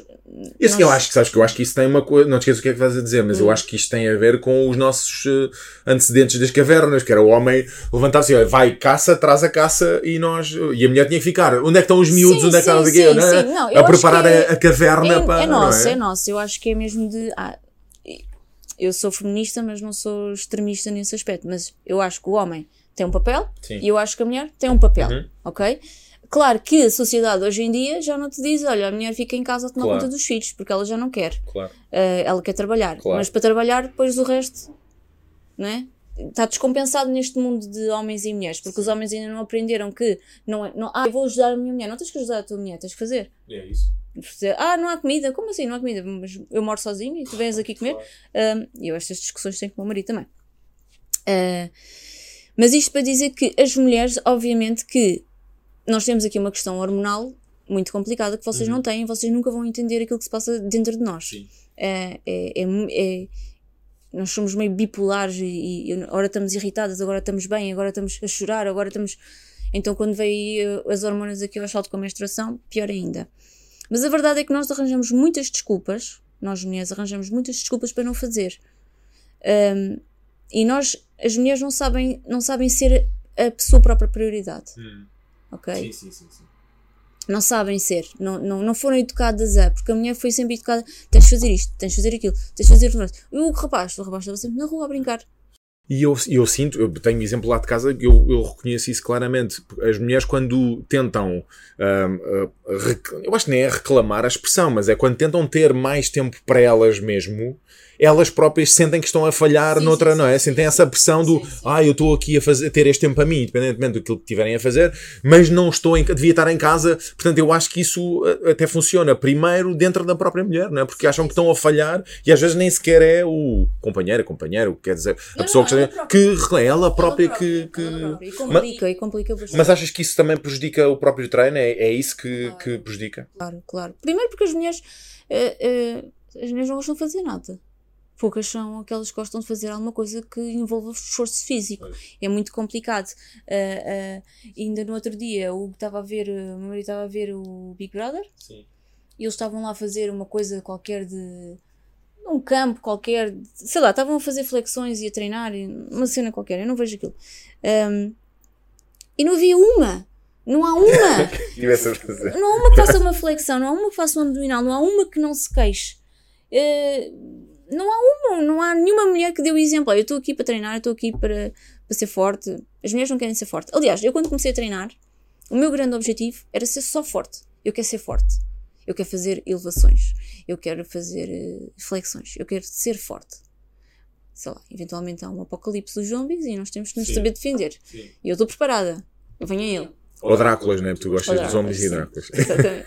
Isso nós- eu acho que sabes que eu acho que isso tem uma coisa, não te esqueças o que é que vais a dizer, mas Hum. eu acho que isto tem a ver com os nossos eh, antecedentes das cavernas, que era o homem levantar-se, olha, vai caça, traz a caça e nós e a mulher tinha que ficar. Onde é que estão os miúdos? Sim, onde é que sim, não sei o quê? sim, Não é? sim. Não, a preparar que é- a, caverna é, para é nosso, é? é nosso. Eu acho que é mesmo de. ah, eu sou feminista, mas não sou extremista nesse aspecto. Mas eu acho que o homem tem um papel Sim. e eu acho que a mulher tem um papel. Uhum. Ok? Claro que a sociedade hoje em dia já não te diz: olha, a mulher fica em casa a tomar Claro. conta dos filhos, porque ela já não quer. Claro. Uh, ela quer trabalhar. Claro. Mas para trabalhar, depois o resto, né? Está descompensado neste mundo de homens e mulheres, porque os homens ainda não aprenderam que não é, não, ah, eu vou ajudar a minha mulher, não tens que ajudar a tua mulher, tens que fazer. É isso. Ah, não há comida, como assim não há comida? Mas eu moro sozinho e tu vens aqui comer. Um, E eu estas discussões tenho com o meu marido também. Uh, mas isto para dizer que as mulheres, obviamente que nós temos aqui uma questão hormonal muito complicada que vocês não têm, vocês nunca vão entender aquilo que se passa dentro de nós. Sim. É, é, é, é- nós somos meio bipolares e, e agora estamos irritadas, agora estamos bem, agora estamos a chorar, agora estamos. Então, quando vem aí, uh, as hormonas aqui ao salto com a menstruação, pior ainda. Mas a verdade é que nós arranjamos muitas desculpas, nós mulheres arranjamos muitas desculpas para não fazer. Um, e nós, as mulheres, não sabem, não sabem ser a sua própria prioridade. Ok? Sim, sim, sim, sim. não sabem ser, não, não, não foram educadas a, porque a mulher foi sempre educada, tens de fazer isto, tens de fazer aquilo, tens de fazer. E o rapaz, o rapaz estava sempre na rua a brincar. E eu, eu sinto, eu tenho um exemplo lá de casa, eu, eu reconheço isso claramente. As mulheres, quando tentam, ah, rec- eu acho que nem é reclamar a expressão, mas é quando tentam ter mais tempo para elas mesmo, elas próprias sentem que estão a falhar Sim, noutra, sim, não é? Sentem essa pressão do, ah, eu estou aqui a, fazer, a ter este tempo para mim, independentemente do que estiverem a fazer, mas não estou em, devia estar em casa. Portanto, eu acho que isso ah, até funciona primeiro dentro da própria mulher, não é? Porque acham que estão a falhar e às vezes nem sequer é o companheiro, a companheira, o que quer dizer, a Não, pessoa não, que, ela própria. que ela própria que. que... Ela própria. E Mas, complica, e complica bastante. mas achas que isso também prejudica o próprio treino? É, é isso que, que prejudica? Claro, claro. Primeiro porque as mulheres, eh, eh, as mulheres não gostam de fazer nada. Poucas são aquelas que gostam de fazer alguma coisa que envolva esforço físico. É muito complicado. Ah, ah, ainda no outro dia, o estava a ver, o meu marido estava a ver o Big Brother Sim. e eles estavam lá a fazer uma coisa qualquer de num campo qualquer, sei lá, estavam a fazer flexões e a treinar, uma cena qualquer, eu não vejo aquilo. Um, e não havia uma. Não há uma. Não há uma que faça uma flexão, não há uma que faça um abdominal, não há uma que não se queixe. Uh, não há uma, não há nenhuma mulher que deu exemplo. Olha, eu estou aqui para treinar, eu estou aqui para, para ser forte. As mulheres não querem ser forte. Aliás, eu quando comecei a treinar, o meu grande objetivo era ser só forte. Eu quero ser forte. Eu quero fazer elevações. Eu quero fazer uh, flexões. Eu quero ser forte. Sei lá, eventualmente há um apocalipse dos zombies e nós temos que nos Sim. saber defender. Sim. E eu estou preparada. Eu venho a ele. Ou Dráculas, né? Porque tu gostas dos homens e Dráculas. Exatamente.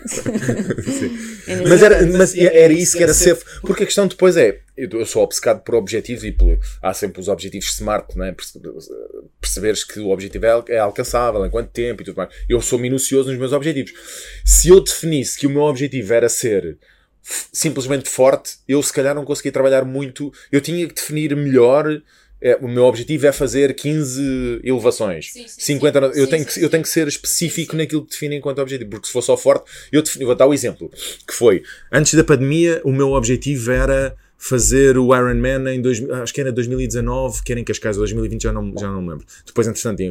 mas, era, mas era isso que era ser. Porque a questão depois é: eu sou obcecado por objetivos e por, há sempre os objetivos smart, né? Perceberes que o objetivo é, é alcançável, em quanto tempo e tudo mais. Eu sou minucioso nos meus objetivos. Se eu definisse que o meu objetivo era ser simplesmente forte, eu se calhar não conseguia trabalhar muito. Eu tinha que definir melhor é, o meu objetivo é fazer 15 elevações. Sim, sim, 50, sim, eu, tenho que, eu tenho que ser específico naquilo que defino enquanto objetivo, porque se for só forte, eu defini, vou dar o um exemplo, que foi, antes da pandemia, o meu objetivo era fazer o Ironman em dois, acho que era 2019, que era em Cascais, 2020 já não, já não me lembro. Depois, entretanto,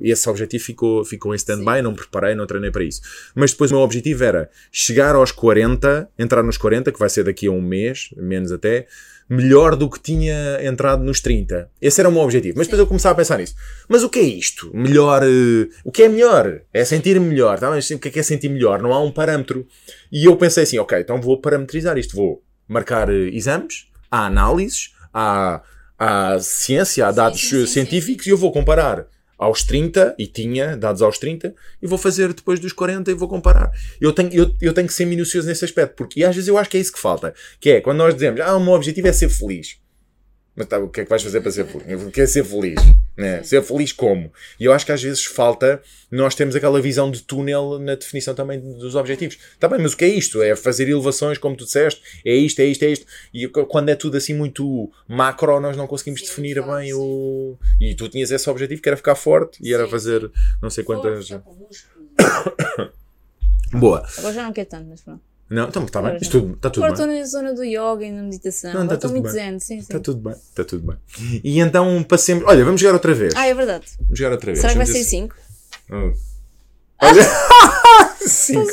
esse objetivo ficou, ficou em stand-by, não preparei, não treinei para isso. Mas depois o meu objetivo era chegar aos 40, entrar nos 40, que vai ser daqui a um mês, menos até, melhor do que tinha entrado nos 30. Esse era o meu objetivo. Mas depois eu começava a pensar nisso. Mas o que é isto? Melhor. Uh, o que é melhor? É sentir-me melhor. Tá? Mas o que é, que é sentir melhor? Não há um parâmetro. E eu pensei assim, ok, então vou parametrizar isto. Vou marcar uh, exames, há análises, há, há ciência, há dados sim, sim, sim, científicos e eu vou comparar aos 30 e tinha dados aos 30 e vou fazer depois dos 40 e vou comparar. Eu tenho, eu, eu tenho que ser minucioso nesse aspecto, porque às vezes eu acho que é isso que falta. Que é quando nós dizemos, ah, o meu objetivo é ser feliz. Mas tá, o que é que vais fazer para ser feliz? Eu quero ser feliz. Né? Ser feliz como? E eu acho que às vezes falta nós temos aquela visão de túnel na definição também dos objetivos. Está bem, mas o que é isto? É fazer elevações, como tu disseste, é isto, é isto, é isto. E quando é tudo assim muito macro, nós não conseguimos sim, definir claro, bem sim. o. E tu tinhas esse objetivo que era ficar forte e sim, era fazer não sei quantas. Boa. Agora já não quer tanto, mas pronto. Não, então está bem. Está tudo, tá tudo Agora bem. estou na zona do yoga e na meditação. Não, estou muito zen, sim, sim. Está tudo bem. Está tudo bem. E então passemos. Olha, vamos jogar outra vez. Ah, é verdade. Vamos jogar outra vez. Será que vai ser 5? Oh. Olha. Sim.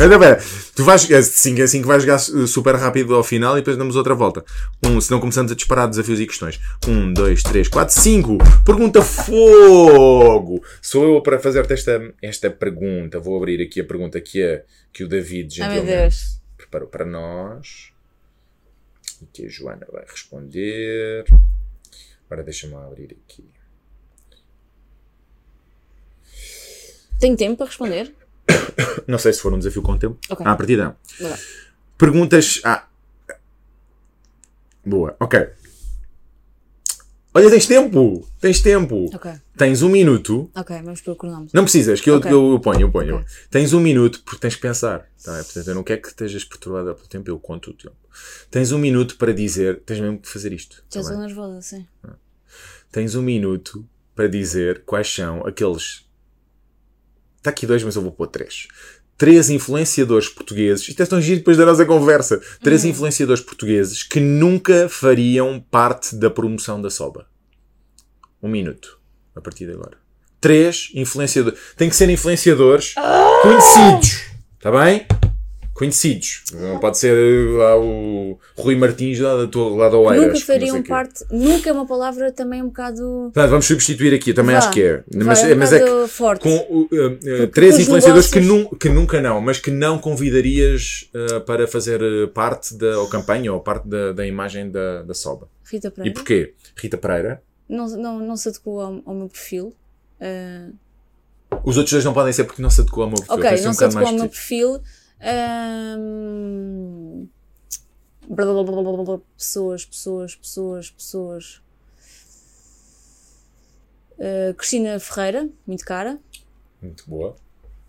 Ainda bem. Tu vais. 5 é 5 vais jogar super rápido ao final e depois damos outra volta. Um, senão começamos a disparar desafios e questões. 1, 2, 3, 4, 5. Pergunta fogo! Sou eu para fazer-te esta, esta pergunta. Vou abrir aqui a pergunta que, é, que o David gentilmente preparou para nós. E que a Joana vai responder. Agora deixa-me abrir aqui. Tenho tempo para responder? Não sei se for um desafio com tempo. Okay. A partir não. Perguntas. Ah. Boa, ok. Olha, tens tempo! Tens tempo! Ok. Tens um minuto. Ok, vamos pelo cronómetro. Não precisas, que eu, okay. eu, eu ponho, eu ponho. Okay. Tens um minuto porque tens que pensar. Tá? Portanto, eu não quero que estejas perturbada pelo tempo, eu conto o tempo. Tens um minuto para dizer, tens mesmo que fazer isto. Já tá estou nervosa, sim. Tens um minuto para dizer quais são aqueles Está aqui dois, mas eu vou pôr três. Três influenciadores portugueses. Isto é tão giro depois da nossa conversa. Três uhum. influenciadores portugueses que nunca fariam parte da promoção da Soba. Um minuto. A partir de agora. Três influenciadores. Tem que ser influenciadores ah! conhecidos. Está bem? Conhecidos. Não pode ser lá o Rui Martins lá da tua lá da Oeiras. Nunca fariam parte, nunca é uma palavra também um bocado. Tá, vamos substituir aqui, também Vá, acho que é. Mas, é, um mas é que forte. com uh, uh, três influenciadores que, nu, que nunca não, mas que não convidarias uh, para fazer uh, parte da ou campanha ou parte da, da imagem da, da Soba. Rita Pereira. E porquê? Rita Pereira? Não, não, não se adequou ao, ao meu perfil. Uh... Os outros dois não podem ser porque não se adequou ao meu perfil. Ok, não um se adequou ao meu perfil. Um, blá, blá, blá, pessoas, pessoas, pessoas, pessoas. Uh, Cristina Ferreira, muito cara. Muito boa.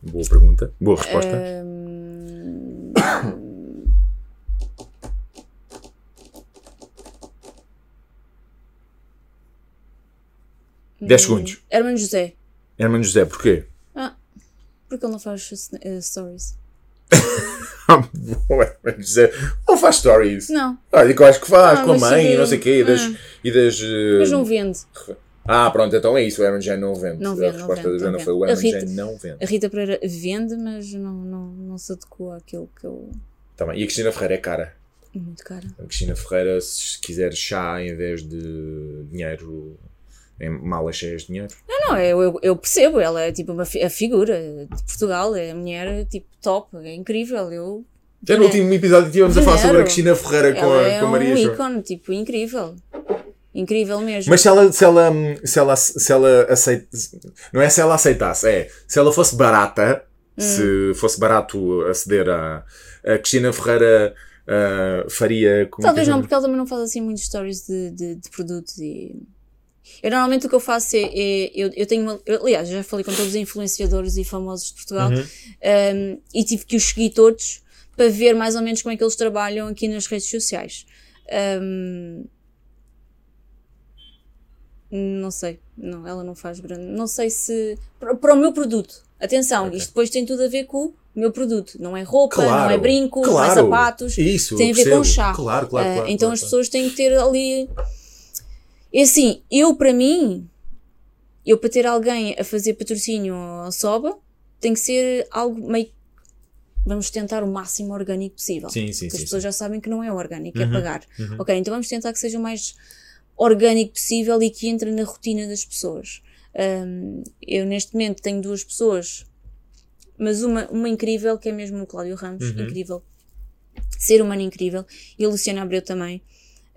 Boa pergunta. Boa resposta. Um, 10 segundos. Hermano José. Hermano José, porquê? Ah, porque ele não faz uh, stories. Não faz stories. Não, Olha, que eu acho que faz, Ah, com a mãe e não sei o quê, e das. Ah. E das eh, mas não vende. Ah, pronto, então é isso, o Aaron Jane não vende. Não a vende, não resposta vende, da Joana não foi o. Aaron A Rita- Jane não vende. A Rita Pereira vende, mas não, não, não se adequou àquilo que eu. Tá bem. E a Cristina Ferreira é cara. Muito cara. A Cristina Ferreira, se quiser chá em vez de dinheiro, em malas cheias de dinheiro. Não, não, eu, eu, percebo, ela é tipo uma fi- a figura de Portugal, é a mulher tipo top, é incrível. Eu, Já no É. último episódio tínhamos a falar sobre a. Cristina Ferreira com a, é com a um Maria João. ícone, tipo, incrível. Incrível mesmo. Mas se ela, se ela, se ela, se ela aceita, não é se ela aceitasse, é se ela fosse barata, Hum. se fosse barato aceder a, a Cristina Ferreira ah, faria como Talvez não, porque ela também não faz assim muitos stories de, de, de produtos e. Eu normalmente o que eu faço é. é- eu, eu tenho uma. eu, aliás, já falei com todos os influenciadores e famosos de Portugal Uhum. um, e tive que os seguir todos para ver mais ou menos como é que eles trabalham aqui nas redes sociais. Um, não sei, não, ela não faz grande. Não sei se. Para, para o meu produto, atenção, Ok. isto depois tem tudo a ver com o meu produto. Não é roupa, Claro, não é brincos, não é claro. sapatos. Isso, tem a ver com percebo. chá. Claro, claro, Ah, claro, então claro, as claro. pessoas têm que ter ali. É assim, eu para mim, eu para ter alguém a fazer patrocínio ao Soba, tem que ser algo meio. Vamos tentar o máximo orgânico possível. Sim, sim, Porque as sim. pessoas já sabem que não é orgânico, é Uhum, pagar. uhum. Ok, então vamos tentar que seja o mais orgânico possível e que entre na rotina das pessoas. Ahm, eu neste momento tenho duas pessoas, mas uma, uma incrível, que é mesmo o Cláudio Ramos, Uhum. incrível. Ser humano incrível. E a Luciana Abreu também.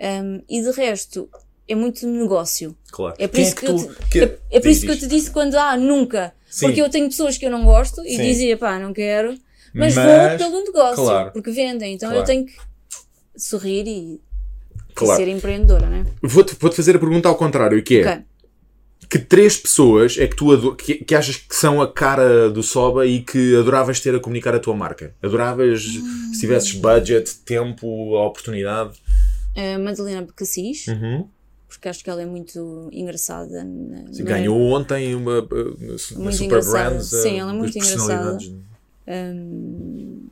Ahm, e de resto, é muito negócio. Claro. É por Quem isso que, tu- eu te, que- é, é por isso que eu te disse quando, ah, nunca. Sim. Porque eu tenho pessoas que eu não gosto e Sim. dizia, pá, não quero, mas, Mas- vou pelo negócio, claro. porque vendem. Então Claro. eu tenho que sorrir e, e Claro. ser empreendedora, né? Vou-te vou-te fazer a pergunta ao contrário, que é Ok. que três pessoas é que tu que, que achas que são a cara do Soba e que adoravas ter a comunicar a tua marca? Adoravas, Hum. se tivesses budget, tempo, oportunidade? A Madalena Becassis, Uhum. Porque acho que ela é muito engraçada. Na, Sim, na- Ganhou ontem uma, uh, uma Super engraçada. Brands. uh, Sim, ela é das muito personalidades. hum,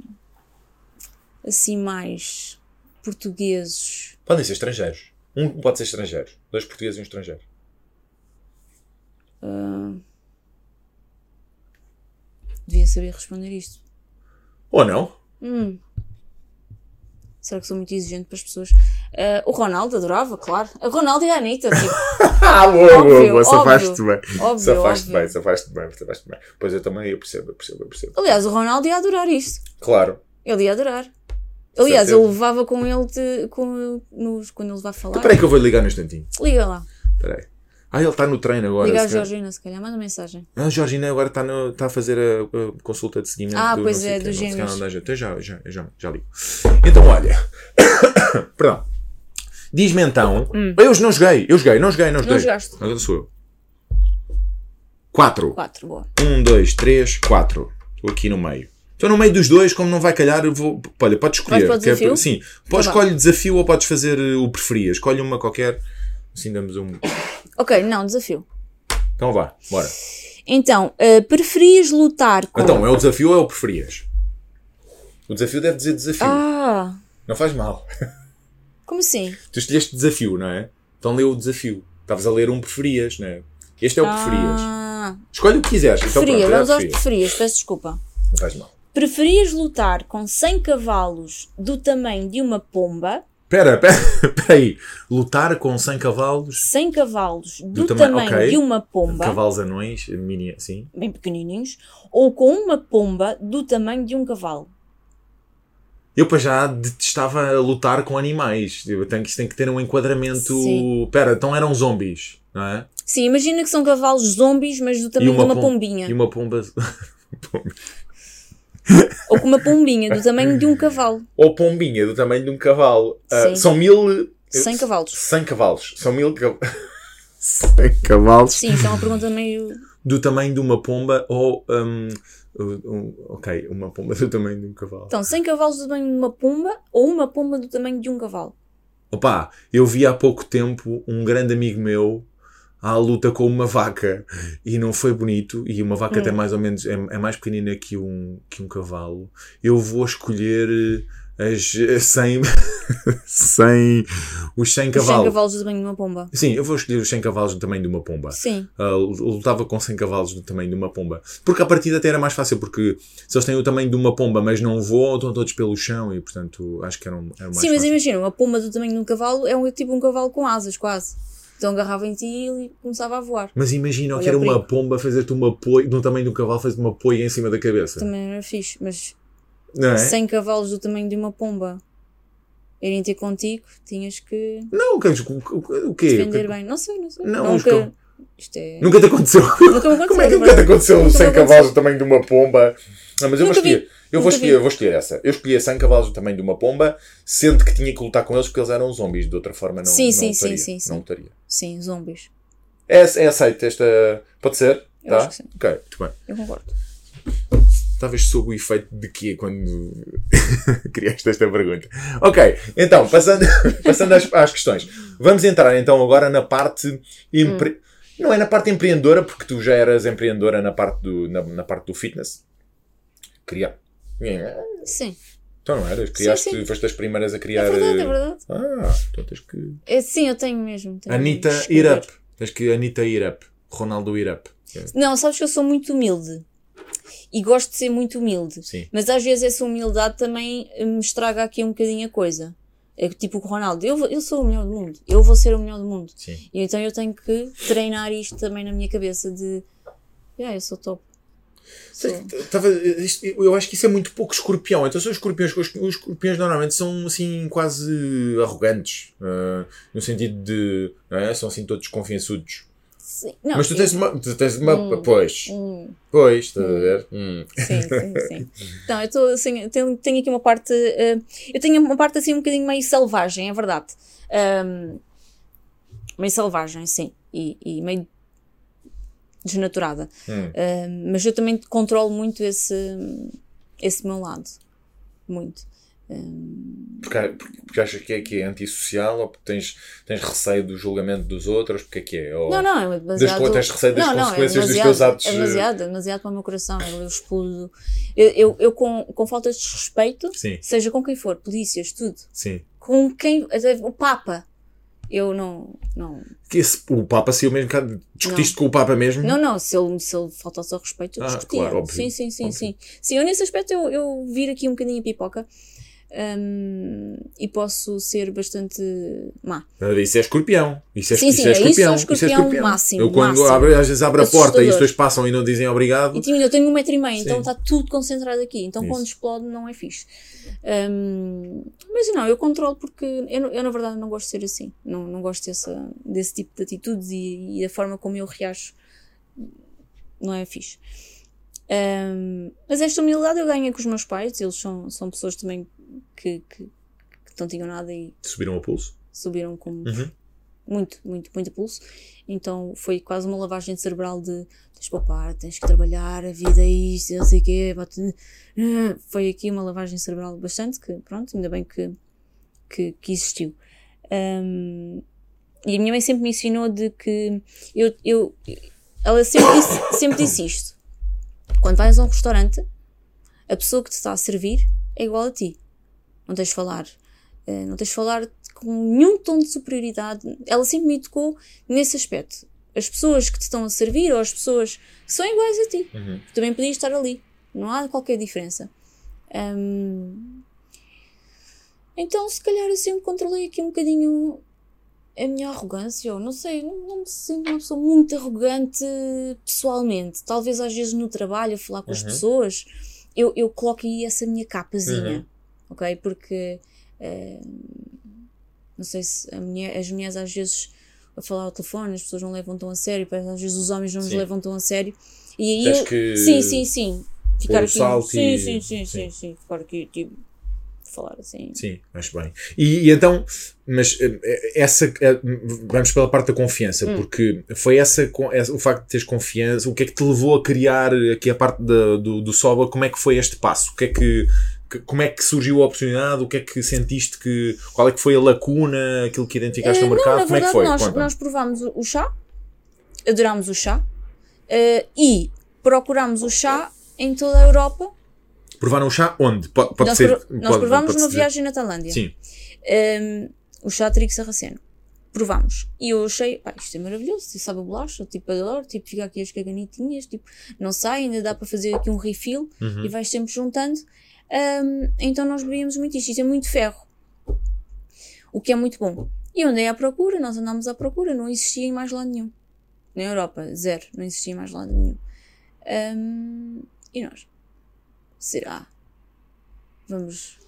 assim, mais portugueses. Podem ser estrangeiros. Um pode ser estrangeiro. Dois portugueses e um estrangeiro. ah, devia saber responder isto. Ou não? Hum. Será que sou muito exigente para as pessoas? Ah, o Ronaldo adorava, claro. A Ronaldo e a Anitta, tipo, Ah, boa, boa, boa. Safaste óbvio. bem. óbvio, Safaste bem, safaste bem, safaste bem. Pois eu também, eu percebo, eu percebo, eu percebo. Aliás, o Ronaldo ia adorar isto. Claro. Ele ia adorar. Aliás, Certeza. eu levava com ele de- com, nos, quando ele vai falar. Então, peraí que eu vou ligar no instantinho. Liga lá. Peraí. Ah, ele está no treino agora. Liga à. Georgina, se calhar. Manda mensagem. Ah, a Georgina agora está no- está a fazer a, a consulta de seguimento. Ah, do pois não é, dos não gêmeos. não, não, Até já, já, já, já ligo. Então, olha. Perdão. Diz-me então. Eu não joguei, eu joguei, não joguei, não joguei. Hum. jogaste. Agora sou eu. Quatro. Quatro, boa. Um, dois, três, quatro. Estou aqui no meio. Estou no meio dos dois, como não vai calhar, eu vou. Olha, podes escolher. Vais para o é desafio? para- sim, podes Tá bem. escolher desafio ou podes fazer uh, o preferias. Escolhe uma qualquer. Assim damos um. Ok, não, desafio. Então vá, bora. Então, ah, preferias lutar com. Então, é o desafio ou é o preferias? O desafio deve dizer desafio. Ah, Não faz mal. como assim? Tu escolheste desafio, não é? Então lê o desafio. Estavas a ler um preferias, não é? Este é o preferias. Ah, Escolhe o que quiseres. Então, preferia, é vamos aos preferias. preferias, peço desculpa. Não faz mal. Preferias lutar com 100 cavalos do tamanho de uma pomba, Espera, espera aí. Lutar com 100 cavalos, 100 cavalos do, Do tamanho- tamanho ok. de uma pomba, cavalos anões, mini, assim. bem pequenininhos, ou com uma pomba do tamanho de um cavalo? Eu para já detestava lutar com animais. Eu tenho, isto tem que ter um enquadramento. Sim. Espera, então eram zombies, não é? Sim, imagina que são cavalos zombies, mas do tamanho de uma pom- pombinha. E uma pomba. Ou com uma pombinha do tamanho de um cavalo. Ou pombinha do tamanho de um cavalo. Sim. são mil. 100 cavalos. 100 cavalos. São mil cavalos. 100 cavalos. Sim, isso é uma pergunta meio. Do tamanho de uma pomba ou. hum, um, ok, uma pomba do tamanho de um cavalo. Então, 100 cavalos do tamanho de uma pomba ou uma pomba do tamanho de um cavalo? Opa, eu vi há pouco tempo um grande amigo meu à luta com uma vaca e não foi bonito, e uma vaca até mais ou menos é, é mais pequenina que um, que um cavalo, eu vou escolher eh, as eh, 100, 100 os 100 Os 100 cavalos. cavalos do tamanho de uma pomba. Sim, eu vou escolher os 100 cavalos do tamanho de uma pomba. Sim. Uh, lutava com 100 cavalos do tamanho de uma pomba. Porque a partida até era mais fácil, porque se eles têm o tamanho de uma pomba, mas não voam, estão todos pelo chão e, portanto, acho que eram, eram mais Sim, mas fácil. imagina, uma pomba do tamanho de um cavalo é um, tipo um cavalo com asas, quase. Então agarrava em ti e começava a voar. Mas imagina Olha que era o uma pomba fazer-te uma poia, do tamanho de um cavalo, fazer uma poia em cima da cabeça. Também era fixe, mas é? 100 cavalos do tamanho de uma pomba irem ter contigo, tinhas que Não, o que- o, o quê? defender bem. Não sei, não sei. Não, Nunca, é. Nunca te aconteceu. Nunca me aconteceu. Como é que nunca te aconteceu Nunca 100 me cavalos do tamanho de uma pomba? Não, mas eu vou Nunca vi. escolher. Eu vou escolher, vi. eu vou escolher essa. Eu escolhi 100 cavalos do tamanho de uma pomba, sendo que tinha que lutar com eles porque eles eram zombies. De outra forma, não, Sim, não sim, lutaria. sim, sim, sim. Não lutaria. Sim, zombies. É, é aceito esta. Pode ser? Eu tá? acho. Ok, muito bem. Eu concordo. Talvez sob o efeito de quê quando criaste esta pergunta. Ok, então, passando, passando às, às questões. Vamos entrar então agora na parte. empre- Não é na parte empreendedora, porque tu já eras empreendedora na parte do, na, na parte do fitness. Criar. Sim. Então não eras? Criaste, sim. foste das primeiras a É criar. verdade, é eh, verdade. Ah, então tens que. É, sim, eu tenho mesmo. tenho Anitta. Irap. Tens que Anitta Irap. Ronaldo Irap. Não, sabes que eu sou muito humilde. E gosto de ser muito humilde. Sim. Mas às vezes essa humildade também eh, me estraga aqui um bocadinho a coisa. É tipo o Ronaldo, eu, vou- eu sou o melhor do mundo. Eu vou ser o melhor do mundo. Sim. E então eu tenho que treinar isto também na minha cabeça de. Ah, eu sou top. Tava- eu acho que isso é muito pouco escorpião. Então são os escorpiões. Os, os escorpiões normalmente são assim quase arrogantes. ah, no sentido de. É? São assim todos confiançudos. Sim, não, Mas tu eu- tens uma. Tu tens uma Hum. Pois. Hum, Pois, estás a ver? Hum. sim, sim, sim. Então, eu estou assim, tenho, tenho aqui uma parte. eh, eu tenho uma parte assim um bocadinho meio selvagem, é verdade. Ahm, meio selvagem, sim. E, e meio desnaturada. Hum. Ahm, mas eu também controlo muito esse, esse meu lado. Muito. Porque, porque, porque achas que é, que é antissocial ou porque tens, tens receio do julgamento dos outros? Porque é que é? Ou Não, não, é baseado... tens receio das não, não, é consequências dos teus atos, É demasiado, é demasiado para o meu coração. Eu, eu explodo. Eu, eu, eu com, com falta de respeito, Sim, seja com quem for, polícias, tudo. sim. Com quem. O Papa. Eu não. Não, Que esse, o Papa saiu mesmo cá. Discutiste com o Papa mesmo? não, não se, ele, se ele faltasse ao respeito, eu Ah, discutia. claro, óbvio, sim, sim, sim, óbvio. sim. Sim, eu nesse aspecto eu, eu viro aqui um bocadinho a pipoca. Hum, e posso ser bastante má. Isso é escorpião. Isso é, Sim, isso sim, é é isso, escorpião. é escorpião máximo, Eu quando máximo. abro- às vezes abro a porta e as pessoas passam e não dizem obrigado. Intimida, eu tenho um metro e meio, então está tudo concentrado aqui. Então Isso. quando explode não é fixe. Hum, mas não, eu controlo porque eu, eu, na verdade não gosto de ser assim. Não, não gosto dessa, desse tipo de atitudes e, e a forma como eu reajo não é fixe. Hum, mas esta humildade eu ganhei com os meus pais, eles são, são pessoas também que, que, que não tinham nada e Subiram o pulso. subiram com Uhum. muito, muito, muito pulso. Então foi quase uma lavagem cerebral de tens de poupar, tens que trabalhar, a vida é isto, não sei o quê. bate- Foi aqui uma lavagem cerebral bastante, que pronto, ainda bem que, que, que existiu. Hum, e a minha mãe sempre me ensinou de que eu, eu ela sempre disse, sempre disse isto. Quando vais a um restaurante, a pessoa que te está a servir é igual a ti. Não tens de falar, eh, não tens de falar com nenhum tom de superioridade. Ela sempre me educou nesse aspecto. As pessoas que te estão a servir ou as pessoas são iguais a ti. Uhum. Também podias estar ali. Não há qualquer diferença. Hum, então, se calhar, eu sempre controlei aqui um bocadinho a minha arrogância. Ou não sei, não, não me sinto uma pessoa muito arrogante pessoalmente. Talvez às vezes no trabalho, a falar com as Uhum. pessoas, eu, eu coloco aí essa minha capazinha. Uhum. Ok? Porque. eh, não sei se mulher- as mulheres às vezes a falar ao telefone, as pessoas não levam tão a sério, às vezes os homens não nos levam tão a sério. E aí eu, que sim, sim, sim. Ficar aqui. sim, e- sim, sim, sim, sim. Ficar aqui, tipo, falar assim. Sim, acho bem. E, e então, mas eh, essa, eh, vamos pela parte da confiança, Hum. porque foi essa, essa- o facto de teres confiança, o que é que te levou a criar aqui a parte da- do, do Soba, como é que foi este passo? O que é que, que- como é que surgiu a oportunidade? O que é que sentiste que, qual é que foi a lacuna, aquilo que identificaste Eh, no mercado? não, como é que verdade, foi? nós, nós provámos o chá adorámos o chá uh, e procurámos o chá em toda a Europa. Provaram o chá onde? Pode, pode nós, ser. Nós pode, provámos pode numa dizer. viagem na Tailândia. Sim. Um, o chá trigo sarraceno. Provámos. E eu achei, pá, isto é maravilhoso, tipo, sabe a bolacha, tipo, adoro, tipo, fica aqui as caganitinhas, tipo, não sai, ainda dá para fazer aqui um refill Uhum. e vais sempre juntando. Um, então nós bebíamos muito isto, isto é muito ferro. O que é muito bom. E eu andei à procura, nós andámos à procura, não existia em mais lado nenhum. Na Europa, zero, não existia em mais lado nenhum. Um, e nós? Será? Vamos,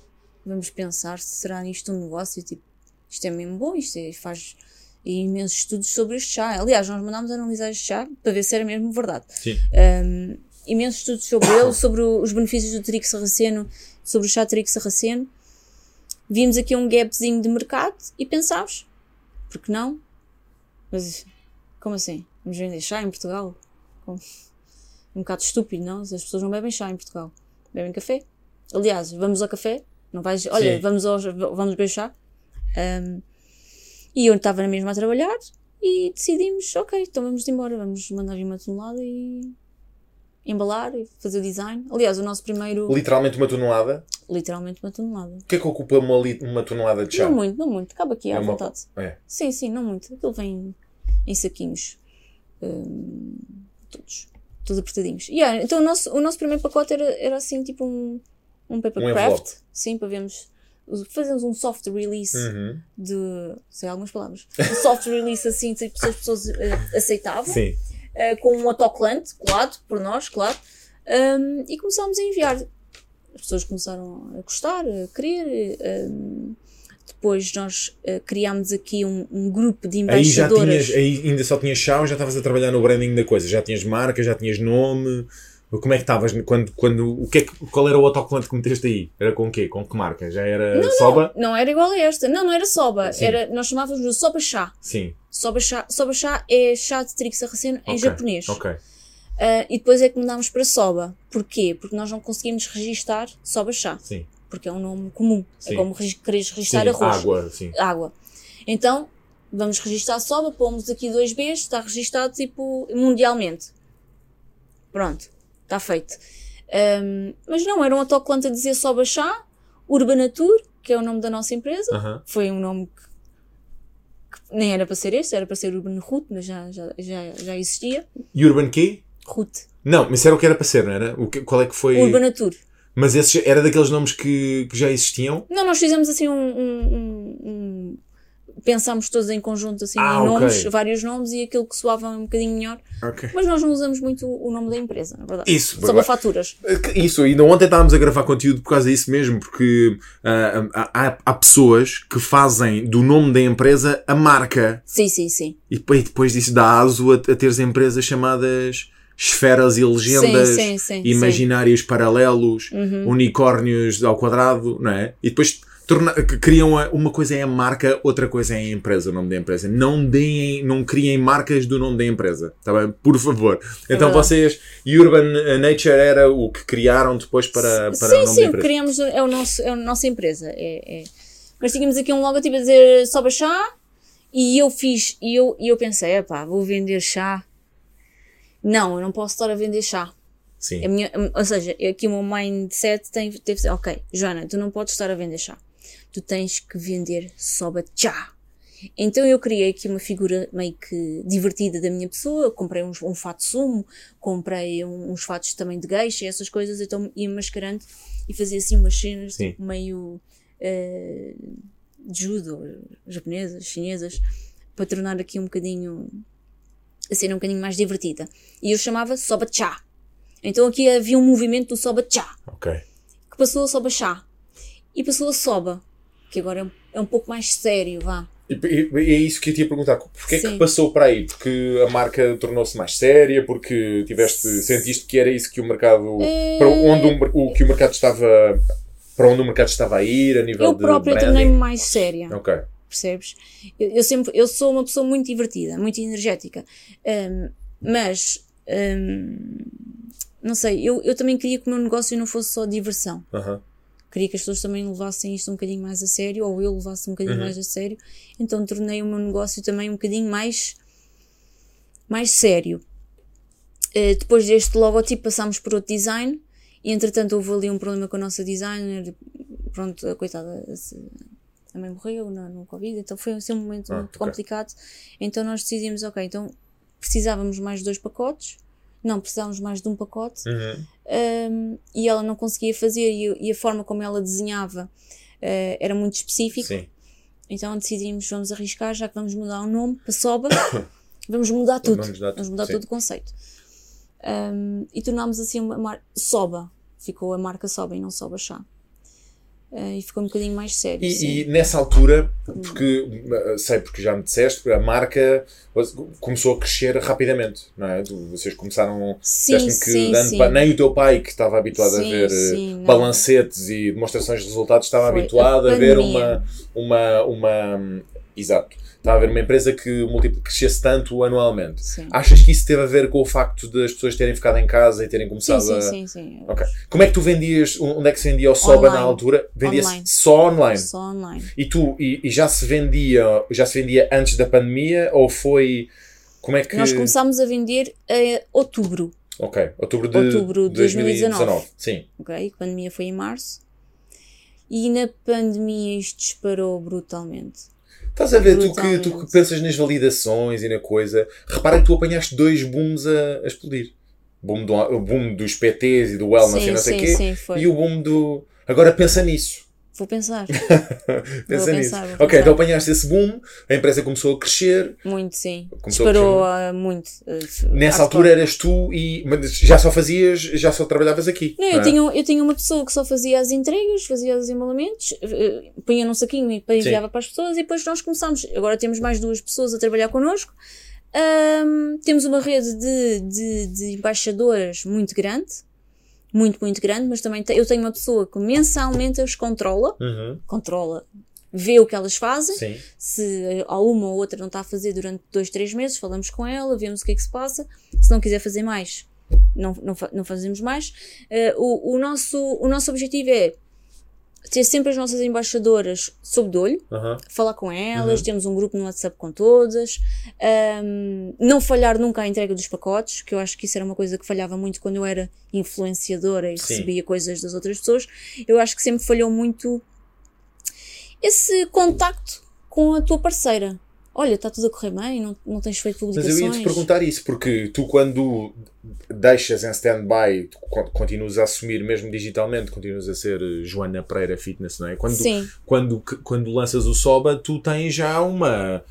vamos pensar se será nisto um negócio, tipo, isto é mesmo bom, isto é, faz imensos estudos sobre este chá. Aliás, nós mandámos analisar este chá para ver se era mesmo verdade. Sim. Um, imensos estudos sobre ele, sobre os benefícios do trigo sarraceno, sobre o chá de trigo sarraceno. Vimos aqui um gapzinho de mercado e pensámos, por que não? Mas como assim? Vamos vender chá em Portugal? Como- Um bocado estúpido, não? As pessoas não bebem chá em Portugal. Bebem café. Aliás, vamos ao café. Não vais, olha, Sim. vamos, aos, vamos beber chá. Um, e eu estava na mesma a trabalhar e decidimos, ok, então vamos embora, vamos mandar vir uma tonelada e embalar e fazer o design. Aliás, o nosso primeiro, Literalmente uma tonelada. literalmente uma tonelada. O que é que ocupa uma, li- uma tonelada de chá? Não muito, não muito, cabe aqui à É uma- vontade. É. Sim, sim, não muito. Aquilo vem em saquinhos. hum, todos. Todos apertadinhos. Yeah, então o nosso, o nosso primeiro pacote era, era assim, tipo um, um paper Um craft. envelope. Sim, para vermos. Fazemos um soft release Uhum. de. sei algumas palavras. Um soft release assim, tipo, se as pessoas eh, aceitavam. Sim. Eh, com um autocolante colado por nós, claro, um, e começámos a enviar. As pessoas começaram a gostar, a querer. um, depois nós eh, criámos aqui um, um grupo de Aí já embaixadoras. tinhas, aí ainda só tinhas chá ou já estavas a trabalhar no branding da coisa? Já tinhas marca, já tinhas nome? Como é que estavas? Quando, quando, o que é que, qual era o autocolante que meteste aí? Era com o quê? Com que marca? Já era Soba? Não era igual a esta. Não, não era soba. Sim. Era, nós chamávamos de soba chá. Sim. Soba chá, soba chá é chá de trigo sarraceno em Ok, japonês. Ok. Ah, e depois é que mudámos para soba. Porquê? Porque nós não conseguimos registar soba chá. Sim. Porque é um nome comum. Sim. É como quereres Sim. registar arroz. Água, sim. água. Então, vamos registar soba, pomos aqui dois Bs, está registado tipo mundialmente. Pronto, está feito. Ahm, mas não, era um autocolante a dizer soba chá, Urbanatur, que é o nome da nossa empresa, Aham. foi um nome que, nem era para ser este, era para ser Urban Root, mas já, já, já, já existia. E Urban quê? Root, Não, mas era o que era para ser, não era? O que, qual é que foi? Urbanatur. Mas esse era daqueles nomes que, que já existiam? Não, nós fizemos assim um, um- um- pensámos todos em conjunto assim Ah, em nomes, vários nomes e aquilo que soava um bocadinho melhor. Ok. Mas nós não usamos muito o nome da empresa, na verdade. Isso, Só verdade. para faturas. Isso, ainda ontem estávamos a gravar conteúdo por causa disso mesmo, porque ah, há, há- pessoas que fazem do nome da empresa a marca. Sim, sim, sim. E depois, depois disso dá aso a, a teres empresas chamadas esferas e legendas, sim, sim, sim. imaginários paralelos, Uhum. unicórnios ao quadrado, não é? E depois torna, criam a- uma coisa é a marca, outra coisa é a empresa, o nome da empresa. Não deem, não criem marcas do nome da empresa, tá bem? Por favor. então verdade. vocês, Urban Nature era o que criaram depois para, para sim, o nome da sim, empresa. criamos, é, o nosso, é a nossa empresa. É, é. Nós tínhamos aqui um logotipo a dizer soba chá e eu fiz, e eu, e eu pensei, epá, vou vender chá. Não, eu não posso estar a vender chá. Sim. A minha, ou seja, aqui o meu mindset tem, teve ok, Joana, tu não podes estar a vender chá. Tu tens que vender soba chá. Então eu criei aqui uma figura meio que divertida da minha pessoa. Eu comprei uns, um fato sumo, comprei um- uns fatos também de geisha, essas coisas. Então ia mascarando e fazia assim umas cenas tipo, meio de judo, japonesas, chinesas, para tornar aqui um bocadinho a cena um bocadinho mais divertida. E eu chamava soba chá. Então aqui havia um movimento do soba chá, que passou a soba chá. E passou a soba, que agora é um, é um pouco mais sério, vá. É isso que eu te ia perguntar. Porquê é que passou para aí? Porque a marca tornou-se mais séria? Porque tiveste, sentiste que era isso que o mercado. É. Para onde o, o que o mercado estava. Para onde o mercado estava a ir a nível Eu de própria branding? tornei-me mais séria, Ok. percebes? Eu, eu sempre, eu sou uma pessoa muito divertida, muito energética. Hum, mas, hum, não sei, eu, eu também queria que o meu negócio não fosse só diversão. Aham. Queria que as pessoas também levassem isto um bocadinho mais a sério, ou eu levasse um bocadinho Uhum. mais a sério, então tornei o meu negócio também um bocadinho mais mais sério. Eh, depois deste logotipo passámos por outro design e entretanto houve ali um problema com a nossa designer, pronto, a coitada também morreu no, no Covid, então foi assim, um momento Ah, muito ok. complicado. Então nós decidimos, ok, então precisávamos mais de dois pacotes, não, precisávamos mais de um pacote Uhum. um, e ela não conseguia fazer e, e a forma como ela desenhava eh, era muito específica. Sim. Então decidimos, vamos arriscar, já que vamos mudar o nome para Soba, vamos mudar tudo. Vamos tudo, Vamos mudar sim. todo o conceito. Um, e tornámos assim uma marca Soba. Ficou a marca Soba e não Soba Chá. Uh, e ficou um bocadinho mais sério. E, e nessa altura, porque uh, sei porque já me disseste, a marca começou a crescer rapidamente, não é? Vocês começaram. sim, sim, dando sim. pa- nem o teu pai, que estava habituado a Sim, ver uh, sim, não. balancetes e demonstrações de resultados, estava Foi habituado a a, ver uma, uma, uma. Exato. Estava a ver uma empresa que crescesse tanto anualmente. Sim. Achas que isso teve a ver com o facto de as pessoas terem ficado em casa e terem Sim, começado sim, a. sim, sim. Ok. Como é que tu vendias? Onde é que se vendia o Soba na altura? Vendia-se Online. só online. Só online. E tu, e, e já se vendia, já se vendia antes da pandemia ou foi, como é que... Nós começámos a vender em outubro. Ok, outubro de Outubro de 2019. 2019. Sim, ok? A pandemia foi em março. E na pandemia isto disparou brutalmente. Estás a ver, tu que, tu que pensas nas validações e na coisa, repara que tu apanhaste dois booms a, a explodir. Boom do, o boom dos PTs e do wellness e sim, não sei o quê, sim, e o boom do... Agora pensa nisso. Vou pensar. Pensa pensar, nisso. vou ok, pensar. então apanhaste esse boom, a empresa começou a crescer, Muito, sim. Começou a Disparou crescer ah, muito. ah, Nessa altura eras tu e mas já só fazias, já só trabalhavas aqui. Não, não eu, é? tinha, eu tinha uma pessoa que só fazia as entregas, fazia os embalamentos, eh, punha num saquinho e depois Sim. enviava para as pessoas e depois nós começámos. Agora temos mais duas pessoas a trabalhar connosco. Ahm, temos uma rede de, de, de embaixadoras muito grande, muito, muito grande, mas também eu tenho uma pessoa que mensalmente as controla, Uhum, controla, vê o que elas fazem. Sim. Se há uma ou outra não está a fazer durante dois, três meses, falamos com ela, vemos o que é que se passa. Se não quiser fazer mais, não, não, não fazemos mais. Eh, o, o, nosso, o nosso objetivo é ter sempre as nossas embaixadoras sob de olho, falar com elas, temos um grupo no WhatsApp com todas, ahm, não falhar nunca a entrega dos pacotes, que eu acho que isso era uma coisa que falhava muito quando eu era influenciadora e Sim. recebia coisas das outras pessoas. Eu acho que sempre falhou muito esse contacto com a tua parceira. Olha, está tudo a correr bem, não, não tens feito Mas publicações. eu ia te perguntar isso, porque tu quando deixas em stand-by, continuas a assumir mesmo digitalmente, continuas a ser eh, Joana Pereira Fitness, não é? Quando, Sim, quando, quando lanças o Soba, tu tens já uma,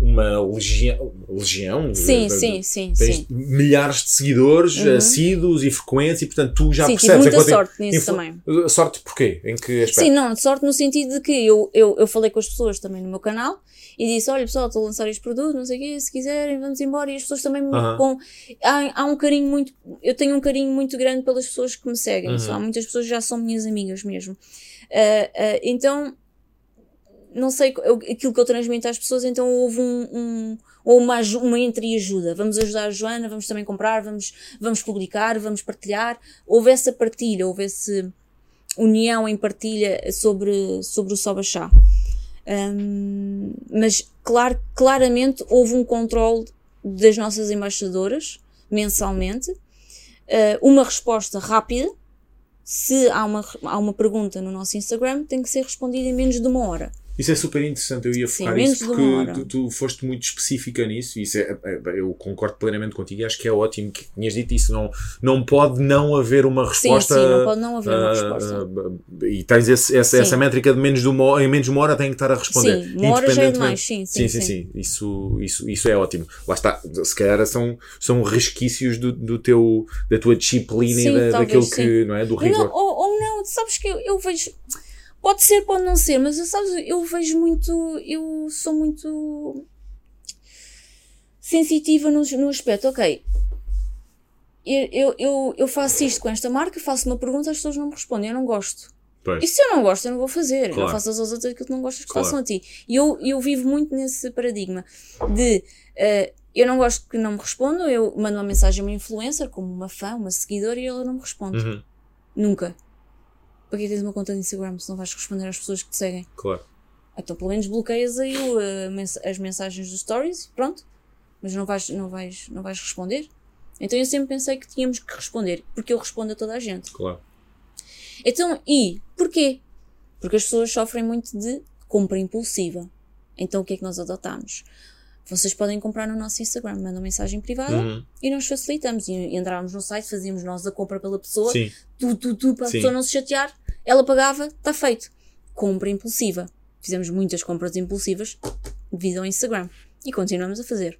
uma legião, legião sim, de- sim, sim, Tens sim. milhares de seguidores Uhum. assíduos e frequentes e portanto tu já Sim, tive percebes muita enquanto- sorte nisso também. Sorte porquê? Em que aspecto? Sim, não, sorte no sentido de que eu, eu, eu falei com as pessoas também no meu canal e disse: Olha pessoal, estou a lançar este produto, não sei o quê, se quiserem, vamos embora. E as pessoas também me Aham. com. Há, há um carinho muito. Eu tenho um carinho muito grande pelas pessoas que me seguem. Uhum. Só há muitas pessoas que já são minhas amigas mesmo. Ah, ah, então, não sei, aquilo que eu transmito às pessoas, então houve um. um ou uma, uma entreajuda. Vamos ajudar a Joana, vamos também comprar, vamos, vamos publicar, vamos partilhar. Houve essa partilha, houve essa união em partilha sobre, sobre o Soba Chá. Hum, mas claro, claramente houve um controle das nossas embaixadoras mensalmente, Uh, uma resposta rápida. Se há uma, há uma pergunta no nosso Instagram, tem que ser respondida em menos de uma hora. Isso é super interessante, eu ia Sim, focar nisso uma porque tu, tu foste muito específica nisso isso é, é- eu concordo plenamente contigo e acho que é ótimo que tinhas dito isso. Não, não pode não haver uma Sim, resposta. sim, não pode não haver uma ah, resposta. ah, e tens esse- essa, Sim. essa métrica de menos de uma hora, em menos de uma hora tem que estar a responder. Sim, uma hora já é demais, sim, sim, sim, sim, sim. Isso, isso, isso é ótimo. Lá está, se calhar são, são resquícios do, do teu, da tua disciplina Sim, e da, daquilo que, não é? Do rigor. Não, ou, ou não, sabes que eu, eu vejo. Pode ser, pode não ser, mas eu, sabes, eu vejo muito. Eu sou muito. sensitiva no, no aspecto, ok. Eu, eu, eu, eu faço isto com esta marca, faço uma pergunta, as pessoas não me respondem, eu não gosto. Pois. E se eu não gosto, eu não vou fazer. Eu Claro. não faço aos outros aquilo que não gostas que Claro. façam a ti. E eu, eu vivo muito nesse paradigma de eh, eu não gosto que não me respondam, eu mando uma mensagem a uma influencer, como uma fã, uma seguidora, e ela não me responde. Uhum, Nunca. Para que tens uma conta de Instagram se não vais responder às pessoas que te seguem? claro. Então pelo menos bloqueias aí o, eh, mens- as mensagens dos stories e pronto. mas não vais, não vais, não vais responder? Então eu sempre pensei que tínhamos que responder, porque eu respondo a toda a gente. Claro. Então, e porquê? Porque as pessoas sofrem muito de compra impulsiva. Então o que é que nós adotámos? Vocês podem comprar no nosso Instagram, mandam mensagem privada Uhum. e nós facilitamos. E, e entrávamos no site, fazíamos nós a compra pela pessoa, Sim. tu, tu, tu, para a Sim. pessoa não se chatear, ela pagava, está feito. Compra impulsiva. Fizemos muitas compras impulsivas devido ao Instagram. E continuamos a fazer.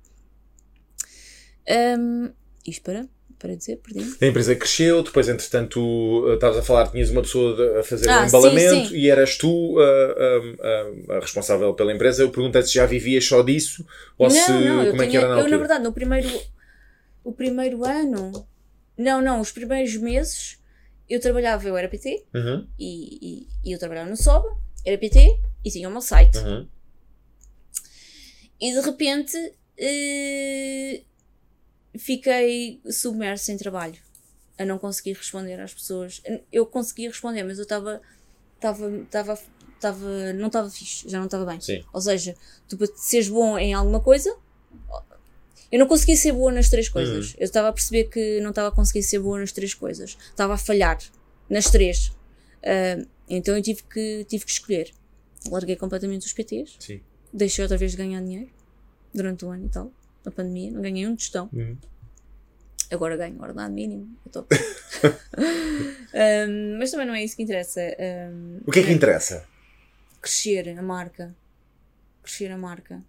Um, isto para, para dizer, perdi A empresa cresceu, depois, entretanto, uh, estavas a falar, tinhas uma pessoa a fazer Ah, o sim, embalamento sim. e eras tu uh, uh, uh, a responsável pela empresa. Eu perguntei se já vivias só disso ou se. eu como é que tinha- era na Eu, na altura? verdade, no primeiro, o primeiro ano, não, não, os primeiros meses, eu trabalhava, eu era PT, Uhum, e, e, e eu trabalhava no SOBA, era PT, e tinha o meu site. uhum. E de repente, eh, fiquei submersa em trabalho, a não conseguir responder às pessoas. Eu conseguia responder, mas eu estava, estava, estava, estava, não estava fixe, já não estava bem. Sim. Ou seja, tu para seres bom em alguma coisa, eu não conseguia ser boa nas três coisas. Eu estava a perceber que não estava a conseguir ser boa nas três coisas. Estava a falhar nas três. Ah, então eu tive que, tive que escolher. Larguei completamente os PTs, Sim. deixei outra vez de ganhar dinheiro durante o ano e tal, na pandemia, não ganhei um tostão. Uhum. Agora ganho ordenado mínimo. Eu tô- Um, mas também não é isso que interessa. Um, O que é que interessa? crescer a marca. Crescer a marca.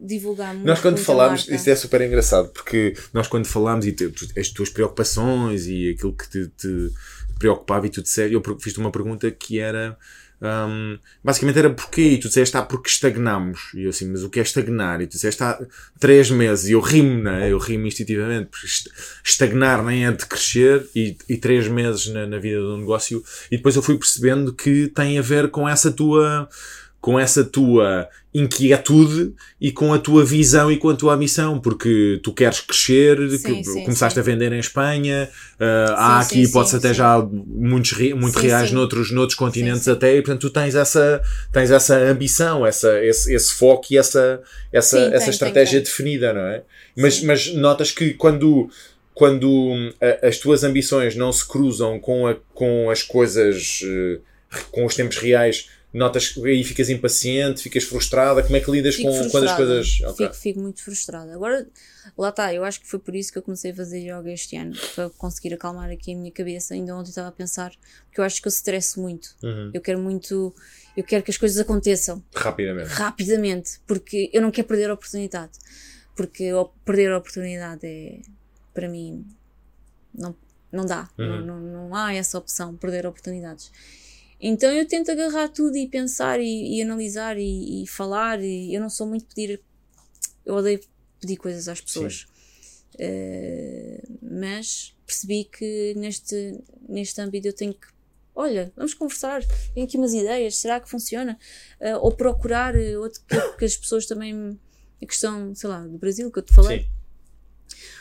Divulgar muito. Nós quando falámos, isto é super engraçado, porque nós quando falámos e te- as tuas preocupações e aquilo que te, te preocupava e tu disseste, eu fiz-te uma pergunta que era hum, basicamente era porquê? E tu disseste, ah, porque estagnámos. E eu assim, mas o que é estagnar? E tu disseste, ah, três meses. E eu rimo, né? Eu rimo instintivamente, porque est- estagnar nem é de crescer e, e três meses na, na vida do negócio. E depois eu fui percebendo que tem a ver com essa tua com essa tua inquietude e com a tua visão e com a tua missão, porque tu queres crescer, Sim, que sim, começaste sim. a vender em Espanha, ah, há aqui, sim, até já muitos, muito reais noutros, noutros continentes até, e portanto tu tens essa, tens essa ambição, essa, esse, esse foco e essa, essa, essa tenho, estratégia tenho, tenho. definida, não é? Mas, mas notas que quando, quando a- as tuas ambições não se cruzam com, a, com as coisas, eh, com os tempos reais, notas aí ficas impaciente, ficas frustrada, como é que lidas Fico com quando as coisas. Ok. Fico, fico muito frustrada. Agora, lá está, eu acho que foi por isso que eu comecei a fazer yoga este ano, para conseguir acalmar aqui a minha cabeça. Ainda ontem estava a pensar, porque eu acho que eu stresso muito. Uhum. Eu quero muito, eu quero que as coisas aconteçam Rapidamente. rapidamente, porque eu não quero perder a oportunidade. Porque perder a oportunidade é, para mim, não, não dá. Uhum. Não, não, não há essa opção, perder oportunidades. Então eu tento agarrar tudo e pensar e, e analisar e, e falar. E eu não sou muito pedir. Eu odeio pedir coisas às pessoas. Eh, mas percebi que neste, neste âmbito eu tenho que. Olha, vamos conversar. Tenho aqui umas ideias. Será que funciona? Eh, ou procurar eh, outro que, que as pessoas também. A questão, sei lá, do Brasil que eu te falei. Sim.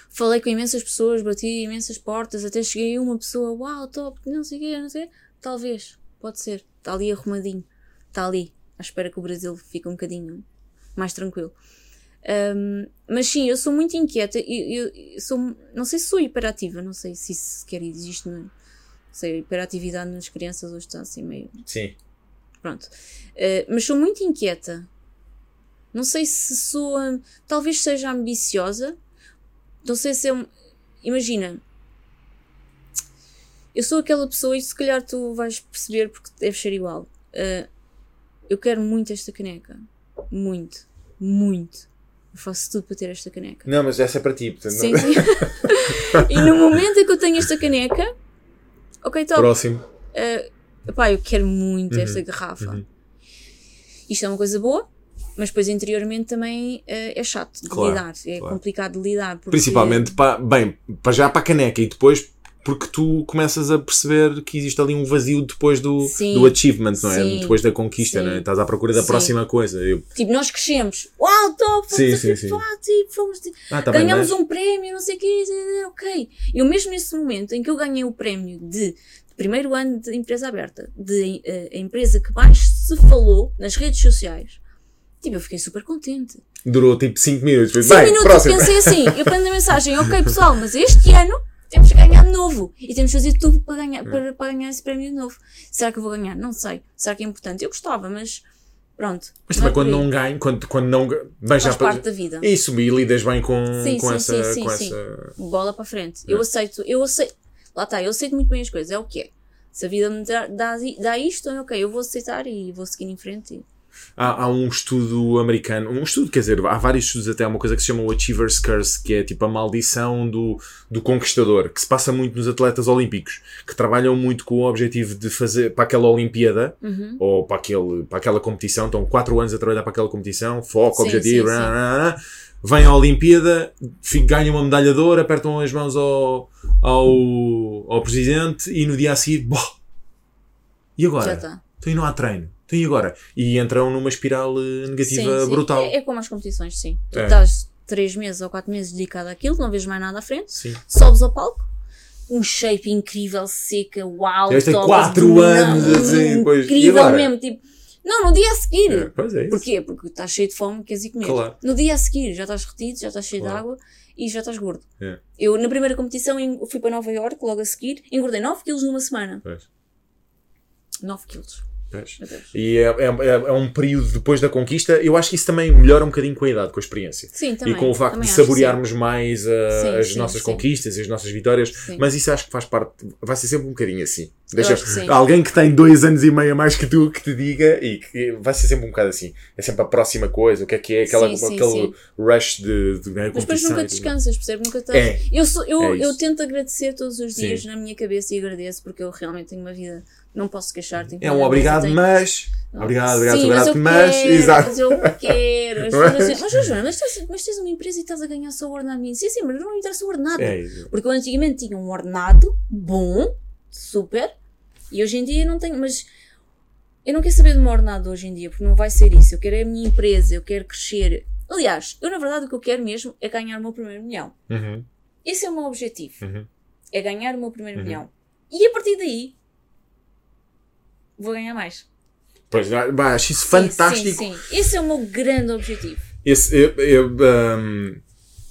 Falei com imensas pessoas, bati imensas portas, até cheguei a uma pessoa, uau, top, não sei o quê, não sei. Talvez, pode ser. Está ali arrumadinho. Está ali, à espera que o Brasil fique um bocadinho mais tranquilo. Ahm, mas sim, eu sou muito inquieta. Eu, eu- sou, não sei se sou hiperativa, não sei se isso sequer existe. Não sei, a hiperatividade nas crianças hoje está assim meio. Sim. Pronto. Eh, mas sou muito inquieta. Não sei se sou. hum, talvez seja ambiciosa. Não sei se é um. Imagina. Eu sou aquela pessoa, e se calhar tu vais perceber porque deve ser igual. Eh, eu quero muito esta caneca. Muito. Muito. Eu faço tudo para ter esta caneca. Não, mas essa é para ti. portanto, Sim, não- sim. e no momento em que eu tenho esta caneca. Ok, top. Próximo. Epá, eu quero muito Uhum, esta garrafa. uhum. Isto é uma coisa boa, mas depois interiormente também eh, é chato de Claro, lidar, é claro. complicado de lidar. Porque, Principalmente, para, bem, para já para a caneca e depois porque tu começas a perceber que existe ali um vazio depois do, Sim. do achievement, não é? Sim. Depois da conquista, Sim. não é? Estás à procura da próxima coisa. Eu, Tipo, nós crescemos. Uau, top! Sim, Fomos sim, sim. Tipo, fomos, tipo, ah, tá bem, ganhamos mas- um prémio, não sei o quê, ok. Eu mesmo nesse momento em que eu ganhei o prémio de, primeiro ano de empresa aberta, de eh, a empresa que mais se falou nas redes sociais, tipo, eu fiquei super contente. durou tipo 5 minutos. Depois, 5 bem, minutos próximo. eu pensei assim, eu prendo a mensagem, ok pessoal, mas este ano temos que ganhar de novo. E temos que fazer tudo para ganhar, para, para ganhar esse prémio de novo. Será que eu vou ganhar? Não sei. Será que é importante? Eu gostava, mas pronto. Mas não é também quando não ganho, quando, quando não. Bem, Faz já parte da vida. Isso, e lidas bem com, Sim, com sim, essa. sim, sim, sim. essa... Bola para frente. Eu aceito, eu aceito. Lá está, eu aceito muito bem as coisas, é o que é. Se a vida me dá, dá, dá isto, ok, eu vou aceitar e vou seguir em frente. Há, há um estudo americano, um estudo, quer dizer, há vários estudos até, há uma coisa que se chama o Achiever's Curse, que é tipo a maldição do, do conquistador, que se passa muito nos atletas olímpicos, que trabalham muito com o objetivo de fazer para aquela Olimpíada, Uhum. ou para, aquele, para aquela competição, estão 4 anos a trabalhar para aquela competição, foco, Sim, objetivo, sim, rá, vêm à Olimpíada, ganham uma medalha de ouro, apertam as mãos ao, ao, ao presidente e no dia a seguir, e agora? Já está. Então e não há treino. E agora? E entram numa espiral eh, negativa Sim, sim. brutal. É, é como as competições, sim. Tu É. estás 3 meses ou 4 meses dedicado àquilo, não vês mais nada à frente, Sim. sobes ao palco, um shape incrível, seca, uau, top, quatro não, anos, assim, e Incrível mesmo, tipo. Não, no dia a seguir. É, pois é isso. Porquê? Porque estás cheio de fome, queres ir comer. Claro. No dia a seguir já estás retido, já estás cheio Claro. de água e já estás gordo. É. Eu, na primeira competição, fui para Nova York logo a seguir, engordei 9 quilos numa semana. Pois, 9 quilos. E é, é, é- é um período depois da conquista. Eu acho que isso também melhora um bocadinho com a idade, com a experiência. Sim, também. e com o facto de saborearmos mais uh, Sim, as sim, nossas sim. conquistas e as nossas vitórias. Sim. Mas isso acho que faz parte. Vai ser sempre um bocadinho assim. Deixa que alguém que tem dois anos e meio a mais que tu que te diga e que vai ser sempre um bocado assim. É sempre a próxima coisa. O que é que é? Aquela, Sim, sim, aquele sim. rush de, de ganhar Mas depois nunca descansas, percebe? Nunca estás. É. Eu, sou, eu, É eu tento agradecer todos os dias na minha cabeça e agradeço porque eu realmente tenho uma vida. Não posso queixar. É um obrigado, tenho- mas. Obrigado, obrigado, Sim, grato, mas, eu mas. quero, Exato. mas eu quero. É? mas, Joana, mas, tens, mas tens uma empresa e estás a ganhar só o ordenado mínimo. Sim, sim, mas não me interessa o ordenado. É. Porque eu antigamente tinha um ordenado bom, super, e hoje em dia não tenho. Mas eu não quero saber do meu ordenado hoje em dia, porque não vai ser isso. Eu quero a minha empresa, eu quero crescer. Aliás, eu na verdade o que eu quero mesmo é ganhar o meu primeiro milhão. Uhum, Esse é o meu objetivo. uhum. É ganhar o meu primeiro Uhum. milhão. E a partir daí vou ganhar mais. Pois, bah, acho isso Sim, fantástico. Sim, sim. Esse é o meu grande objetivo. Esse, eu, eu, um,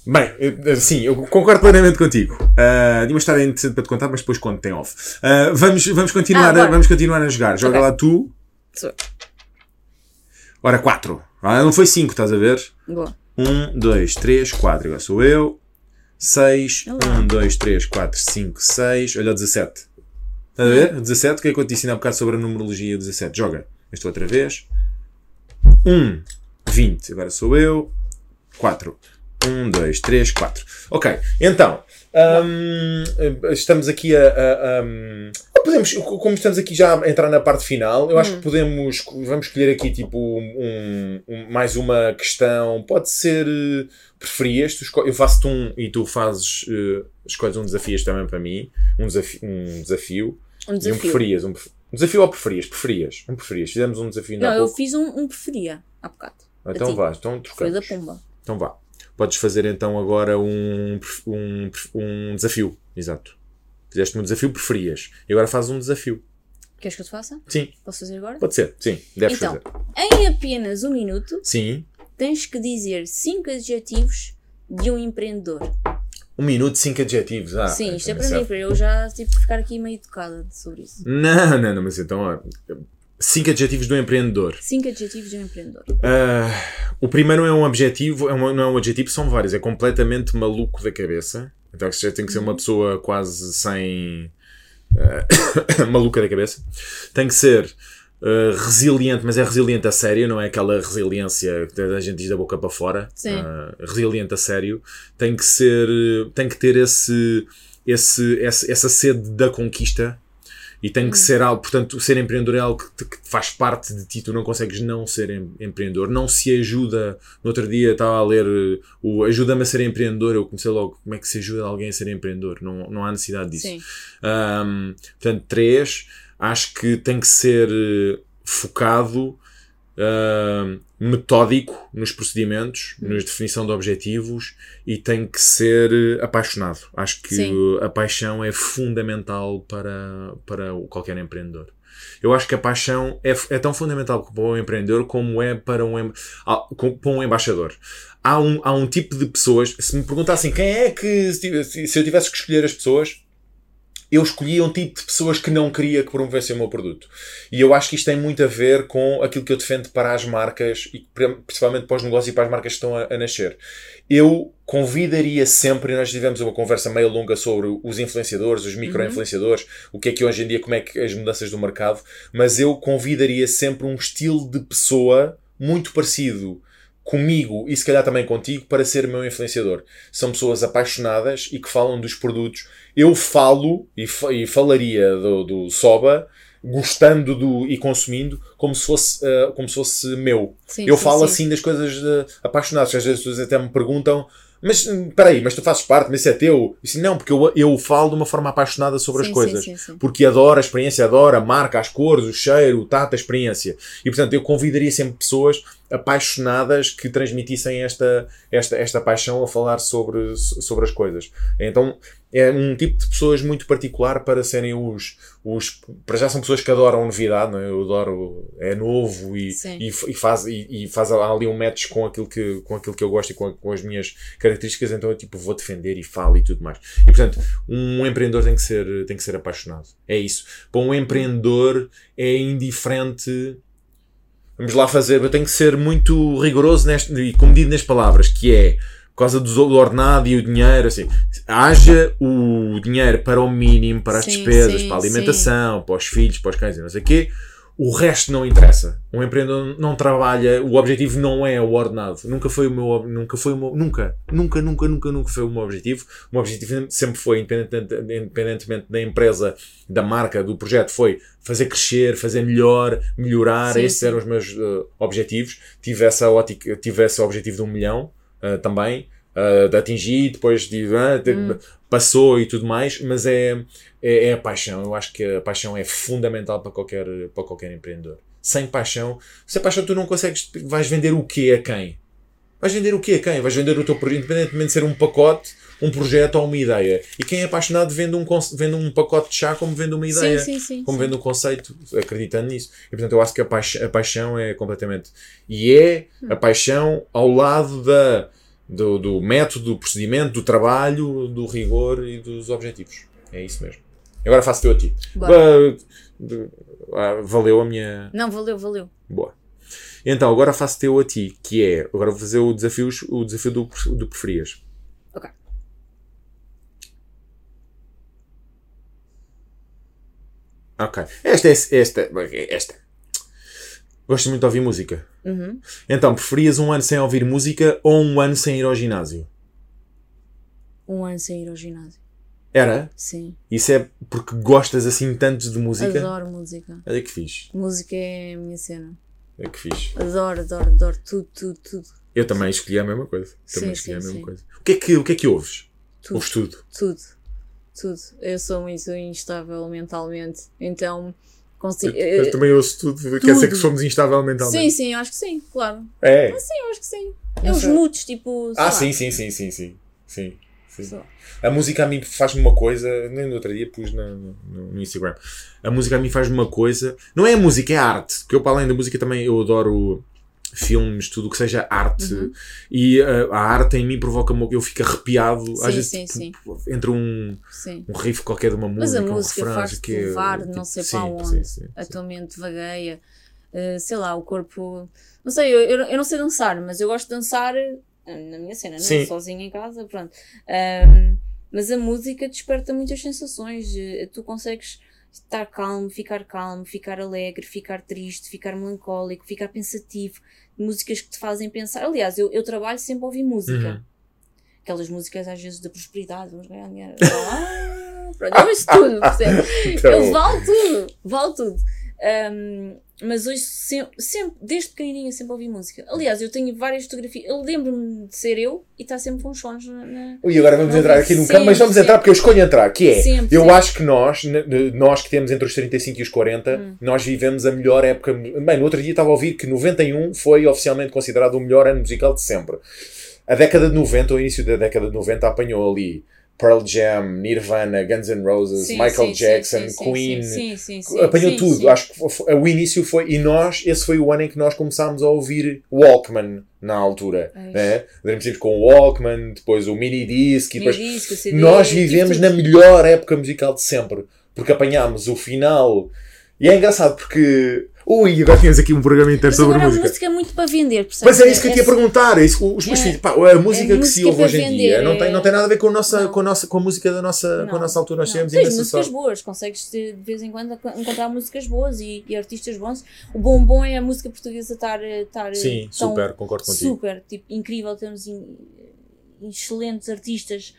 bem, eu- sim, eu concordo plenamente contigo. Uh, tinha uma história interessante para te contar, mas depois conto tem off. Uh, vamos, vamos, continuar Ah, a, vamos continuar a jogar. Joga Ok. lá tu. Sou. Ora, 4. Ah, não foi 5, estás a ver? Boa. 1, 2, 3, 4. Agora sou eu. 6. Olá. 1, 2, 3, 4, 5, 6. Olha o 17. Estás a ver? 17. O que é que eu te ensinei há bocado sobre a numerologia 17? Joga. Esta outra vez. 1, 20. Agora sou eu. 4. 1, 2, 3, 4. Ok, então. hum, estamos aqui a. a- hum, podemos, como estamos aqui já a entrar na parte final, eu acho que podemos. Vamos escolher aqui tipo um, um- mais uma questão. Pode ser. eh, Preferias? Eu faço-te um e tu fazes. eh, escolhes um desafio também para mim. Um desafio. Um desafio. Um E um desafio. preferias. Um, um desafio ou preferias? Preferias. Um preferias. Fizemos um desafio Não, eu pouco. fiz um, um preferia há bocado. Então a ti. vá, então Foi trocamos. da Pumba. Então vá. Podes fazer então agora um, um, um desafio. Exato. Fizeste um desafio, preferias. E agora fazes um desafio. Queres que eu te faça? Sim, Posso fazer agora? pode ser. Sim, deves Então. fazer. Em apenas um minuto, Sim. tens que dizer cinco adjetivos de um empreendedor. Um minuto, cinco adjetivos. Ah, Sim, isto é para mim, para eu já tive que ficar aqui meio educada sobre isso. Não, não, não, mas então. Cinco adjetivos do empreendedor. Cinco adjetivos de um empreendedor. Ah, o primeiro é um objetivo, é um- não é um adjetivo, são vários. É completamente maluco da cabeça. Então já tem que ser uma pessoa quase sem. ah, maluca da cabeça. Tem que ser ah, resiliente, mas é resiliente a sério, não é aquela resiliência que a gente diz da boca para fora. Sim. Resiliente a sério. Tem que ser. Tem que ter esse, esse- essa sede da conquista. E tem que ser algo, portanto, ser empreendedor é algo que, que faz parte de ti, tu não consegues não ser em- empreendedor, não se ajuda. No outro dia estava a ler uh, o Ajuda-me a ser empreendedor, eu comecei logo, como é que se ajuda alguém a ser empreendedor? Não, não há necessidade disso. Sim. Um, portanto, três, acho que tem que ser eh, focado, um, metódico nos procedimentos, na definição de objetivos e tem que ser eh, apaixonado. Acho que Sim. a paixão é fundamental para, para qualquer empreendedor. Eu acho que a paixão é, é tão fundamental para um empreendedor como é para um, para um embaixador. Há um, há um tipo de pessoas, se me perguntassem quem é que, se eu tivesse que escolher as pessoas, eu escolhi um tipo de pessoas que não queria que promovessem o meu produto. E eu acho que isto tem muito a ver com aquilo que eu defendo para as marcas e principalmente para os negócios e para as marcas que estão a, a nascer. Eu convidaria sempre, e nós tivemos uma conversa meio longa sobre os influenciadores, os micro-influenciadores, uhum. o que é que hoje em dia, como é que as mudanças do mercado, mas eu convidaria sempre um estilo de pessoa muito parecido comigo e se calhar também contigo para ser meu influenciador. São pessoas apaixonadas e que falam dos produtos. Eu falo e, e falaria do, do Soba gostando do e consumindo como se fosse, uh, como se fosse meu. Sim, eu sim, falo sim. assim das coisas apaixonadas. Às vezes as pessoas até me perguntam mas hum, peraí, mas tu fazes parte, mas isso é teu? Isso, não, porque eu, eu falo de uma forma apaixonada sobre sim, as coisas. Sim, sim, porque adoro a experiência, adoro a marca, as cores, o cheiro, o tato, a experiência. E portanto eu convidaria sempre pessoas apaixonadas que transmitissem esta, esta, esta paixão a falar sobre, sobre as coisas. Então é um tipo de pessoas muito particular para serem os. os para já são pessoas que adoram novidade, não é? eu adoro. é novo e, e, e, faz, e, e, faz ali um match com aquilo que, com aquilo que eu gosto e com, com as minhas características, então eu tipo vou defender e falo e tudo mais. E portanto, um empreendedor tem que ser, tem que ser apaixonado. É isso. Para um empreendedor é indiferente vamos lá fazer, eu tenho que ser muito rigoroso neste, e comedido nas palavras, que é por causa do ordenado e o dinheiro, assim, haja o dinheiro para o mínimo, para as sim, despesas, sim, para a alimentação, sim. para os filhos, para os cães e não sei o quê, o resto não interessa. Um empreendedor não trabalha, o objetivo não é o ordenado. Nunca foi o meu, nunca foi o meu, nunca, nunca, nunca, nunca, nunca foi o meu objetivo. O meu objetivo sempre foi, independentemente, independentemente da empresa, da marca, do projeto, foi fazer crescer, fazer melhor, melhorar. Sim, Esses eram os meus uh, objetivos. Tive essa ótica, tive esse objetivo de um milhão uh, também. Uh, de atingir, depois de, uh, passou e tudo mais, mas é, é, é, a paixão. Eu acho que a paixão é fundamental para qualquer, para qualquer empreendedor. Sem paixão, sem paixão tu não consegues, vais vender o quê a quem? Vais vender o quê a quem? Vais vender o teu projeto, independentemente de ser um pacote, um projeto ou uma ideia. E quem é apaixonado vende um, vende um pacote de chá como vende uma ideia, sim, sim, sim, como vende um conceito, acreditando nisso. E portanto eu acho que a paixão, a paixão é completamente. E é a paixão ao lado da do, do método, do procedimento, do trabalho, do rigor e dos objetivos. É isso mesmo. Agora faço teu a ti. Ah, valeu a minha. Não, valeu, valeu. Boa. Então, agora faço teu a ti, que é. Agora vou fazer o desafio, o desafio do, do preferias. Ok. Ok. Esta é. Esta, esta. Gosto muito de ouvir música. Uhum. Então, preferias um ano sem ouvir música ou um ano sem ir ao ginásio? Um ano sem ir ao ginásio. Era? Sim. Isso é porque gostas assim tanto de música? Adoro música. Olha que fixe. Música é a minha cena. É que fixe. Adoro, adoro, adoro tudo, tudo, tudo. Eu também escolhi a mesma coisa. Também sim, escolhi sim, a mesma sim. coisa. O que, é que, o que é que ouves? Tudo. Ouves tudo? Tudo. Tudo. Eu sou muito instável mentalmente. Então Consigo, eu, eu, também ouço tudo. tudo. Quer dizer que somos instável mentalmente? Sim, sim, acho que sim, claro. É? Mas sim, acho que sim. É os mutos, tipo. Ah, sim, sim, sim, sim, sim. sim. Sim. A música a mim faz-me uma coisa, nem no outro dia pus no, no, Instagram. A música a mim faz-me uma coisa, não é a música, é a arte. Porque eu, para além da música, também eu adoro filmes, tudo que seja arte. Uhum. E uh, a arte em mim provoca-me, eu fico arrepiado. Sim, às vezes, sim, sim. Entre um, um riff qualquer de uma música. Mas a música um faz-te levar tipo, não sei sim, para onde. A tua mente vagueia. Uh, sei lá, o corpo. Não sei, eu, eu, eu, não sei dançar, mas eu gosto de dançar eh, na minha cena, não é? sozinha em casa, pronto. Um, mas a música desperta muitas sensações. Tu consegues estar calmo, ficar calmo, ficar alegre, ficar triste, ficar melancólico, ficar pensativo músicas que te fazem pensar. Aliás, eu, eu trabalho sempre a ouvir música. Uhum. Aquelas músicas às vezes da prosperidade, vamos ganhar dinheiro. Ah, pronto, eu ouço tudo, então... Eu valo tudo, valo tudo. Um, mas hoje, sempre, sempre, desde pequenininha, sempre ouvi música. Aliás, eu tenho várias fotografias. Eu lembro-me de ser eu e está sempre com os sons na. na e agora vamos entrar aqui num campo, mas vamos sempre. entrar porque eu escolho entrar, que é. Sempre, eu sempre. acho que nós, nós que temos entre os 35 e os 40, hum. nós vivemos a melhor época. Bem, no outro dia estava a ouvir que 91 foi oficialmente considerado o melhor ano musical de sempre. A década de 90, o início da década de 90, apanhou ali Pearl Jam, Nirvana, Guns N' Roses, Sim, Michael sim, Jackson, sim, Queen. sim, sim, sim, Apanhou tudo. Acho que foi- o início foi. E nós, esse foi o ano em que nós começámos a ouvir Walkman na altura. Né? Lembro-me com o Walkman, depois o mini disc depois. CD, Nós vivemos na melhor época musical de sempre. Porque apanhámos o final. E é engraçado porque. Ui, agora tínhamos aqui um programa inteiro sobre agora música. a música é muito para vender, percebes? Mas é isso que eu te ia perguntar. É isso, os meus é- filhos, pá, a música que se música ouve hoje em dia não tem, não tem nada a ver com a, nossa, Não. com a, nossa, com a música da nossa, com a Não, nossa altura. Nós não. Tens imensa músicas sorte. boas, consegues de vez em quando encontrar músicas boas e, e artistas bons. O bom bom é a música portuguesa estar, estar Sim, tão super, concordo contigo. super, tipo, incrível. Temos in- excelentes artistas,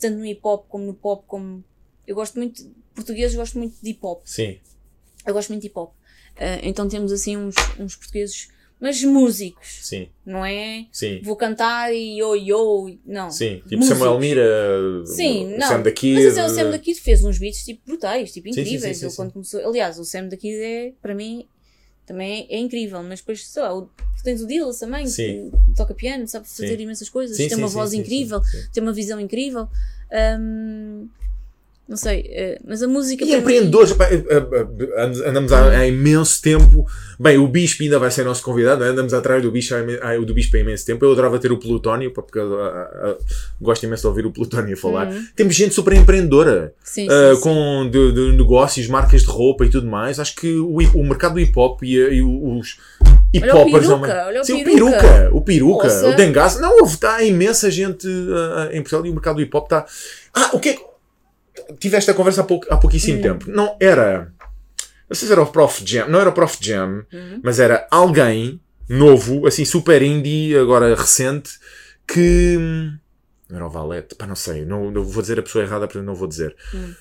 tanto no hip hop como no pop. Como... Eu gosto muito, de portugueses, gosto muito de hip hop. Sim, Eu gosto muito de hip hop. Ah, então temos assim uns, uns portugueses, mas músicos, sim, não é? sim. Vou cantar e yo yo, não. Sim, tipo Músicos. Samuel Mira, Sim, o não. Sam da Kid. Mas assim, o Sam da Kid fez uns beats tipo brutais, tipo sim, incríveis. sim, sim, Ele sim. quando começou, aliás, o Sam da Kid é, para mim, também é, é incrível. Mas depois, sei lá, o- tens o Dillas também, Sim. que toca piano, sabe fazer Sim. imensas coisas, Sim, tem uma voz incrível, tem uma visão incrível. Hum, não sei, eh, mas a música. E mim- empreendedores, eh, eh, and- andamos há, há imenso tempo. Bem, o Bispo ainda vai ser nosso convidado, né? andamos atrás do Bispo, há do Bispo há imenso tempo. Eu adorava ter o Plutónio, porque eu, ah, ah, gosto imenso de ouvir o Plutónio falar. Uhum. Temos gente super empreendedora, Sim, ah, sim, sim. com de, de negócios, marcas de roupa e tudo mais. Acho que o, o mercado do hip hop e, e os hip Olha o hoppers. Peruca, olha o Sim, o Peruca. peruca, o peruca, Ouça. o Dengaço. Não, houve, está imensa gente ah, em Portugal e o mercado do hip hop está. Ah, o que é que. Tive esta conversa há, pouco, há pouquíssimo Hum. tempo. Não era. Não sei se era o Prof Jam, não era o Prof Jam, Uhum. mas era alguém novo, assim, super indie, agora recente, que. Não era o Valete, pá, não sei, não, não vou dizer a pessoa errada, portanto não vou dizer. Hum.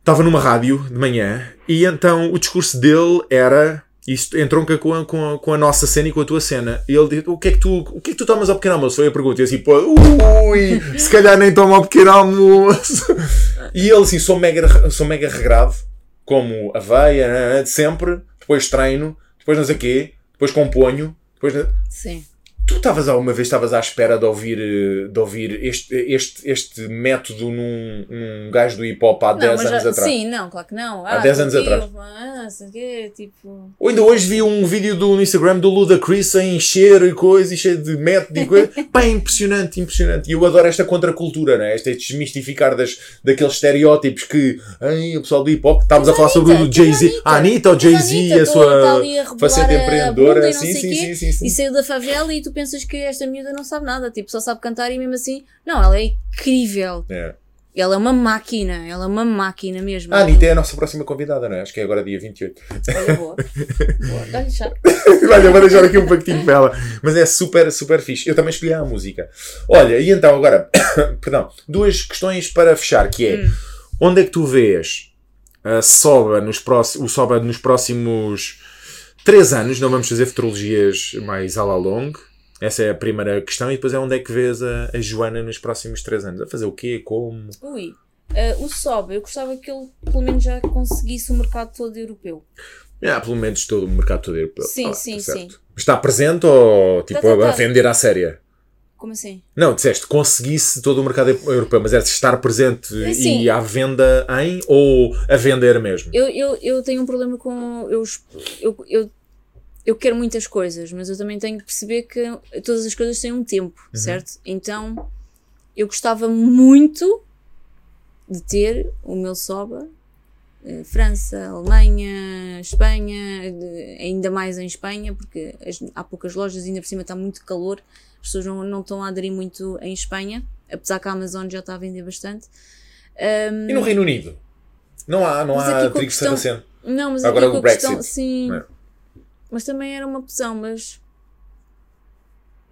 Estava numa rádio de manhã e então o discurso dele era. Isto entronca com a, com, a, com a nossa cena e com a tua cena. E ele disse: O que é que tu, o que é que tu tomas ao pequeno almoço? Foi a pergunta. E assim: Pô, ui, se calhar nem tomo ao pequeno almoço. E ele assim: Sou mega, sou mega regrado, como aveia, né, de sempre. Depois treino, depois não sei o quê, depois componho. Depois... Sim. Tu estavas alguma vez estavas à espera de ouvir, eh, de ouvir este, este, este método num, num gajo do hip hop há 10 mas anos já- atrás? Sim, não, claro que não. Há 10 anos atrás. Ah, sei o quê, tipo. Ou ainda hoje vi um vídeo do, no Instagram do Luda Chris a encher e coisa, e cheio de método e coisa. Pá, impressionante, impressionante. E eu adoro esta contracultura, né? este desmistificar das, daqueles estereótipos que ai, o pessoal do hip hop, estávamos a falar sobre o Jay-Z. A Anitta ou Mas Jay-Z, a sua a rebolar faceta bunda empreendedora. não Sim, sim, sim, sim, sim. E saiu da favela e tu pensas que esta miúda não sabe nada, tipo, só sabe cantar e mesmo assim. Não, ela é incrível. É. Ela é uma máquina, ela é uma máquina mesmo. A Anitta é a nossa próxima convidada, não é? Acho que é agora dia 28. Olha, boa. boa. Dá-lhe chá. Olha, vou deixar aqui um pacotinho para ela. Mas é super, super fixe. Eu também escolhi a música. Olha, e então agora, perdão, duas questões para fechar, que é, Hum. onde é que tu vês a Soba nos próximos, o Soba nos próximos três anos? Não vamos fazer futurologias mais à la longue. Essa é a primeira questão. E depois é onde é que vês a, a Joana nos próximos três anos? A fazer o quê? Como? Ui. Ah, o Sob, eu gostava que ele pelo menos já conseguisse o mercado todo europeu. Ah, pelo menos todo o mercado todo europeu. Sim, Ah, sim, tá sim. Está presente ou tipo Tá, tá, a vender à séria? Como assim? Não, disseste conseguisse todo o mercado europeu, mas é estar presente Sim. e à venda em ou a vender mesmo? Eu, eu, eu tenho um problema com. Eu, eu, eu, eu quero muitas coisas, mas eu também tenho que perceber que todas as coisas têm um tempo, Uhum. certo? Então eu gostava muito de ter o meu soba. eh, França, Alemanha, Espanha, de- ainda mais em Espanha, porque as- há poucas lojas, ainda por cima está muito calor, as pessoas não, não estão a aderir muito em Espanha, apesar que a Amazon já está a vender bastante. E no Reino Unido? Não há, não há trigo questão-. Não, mas Agora aqui o com questão, Brexit, sim. não é? Mas também era uma opção, mas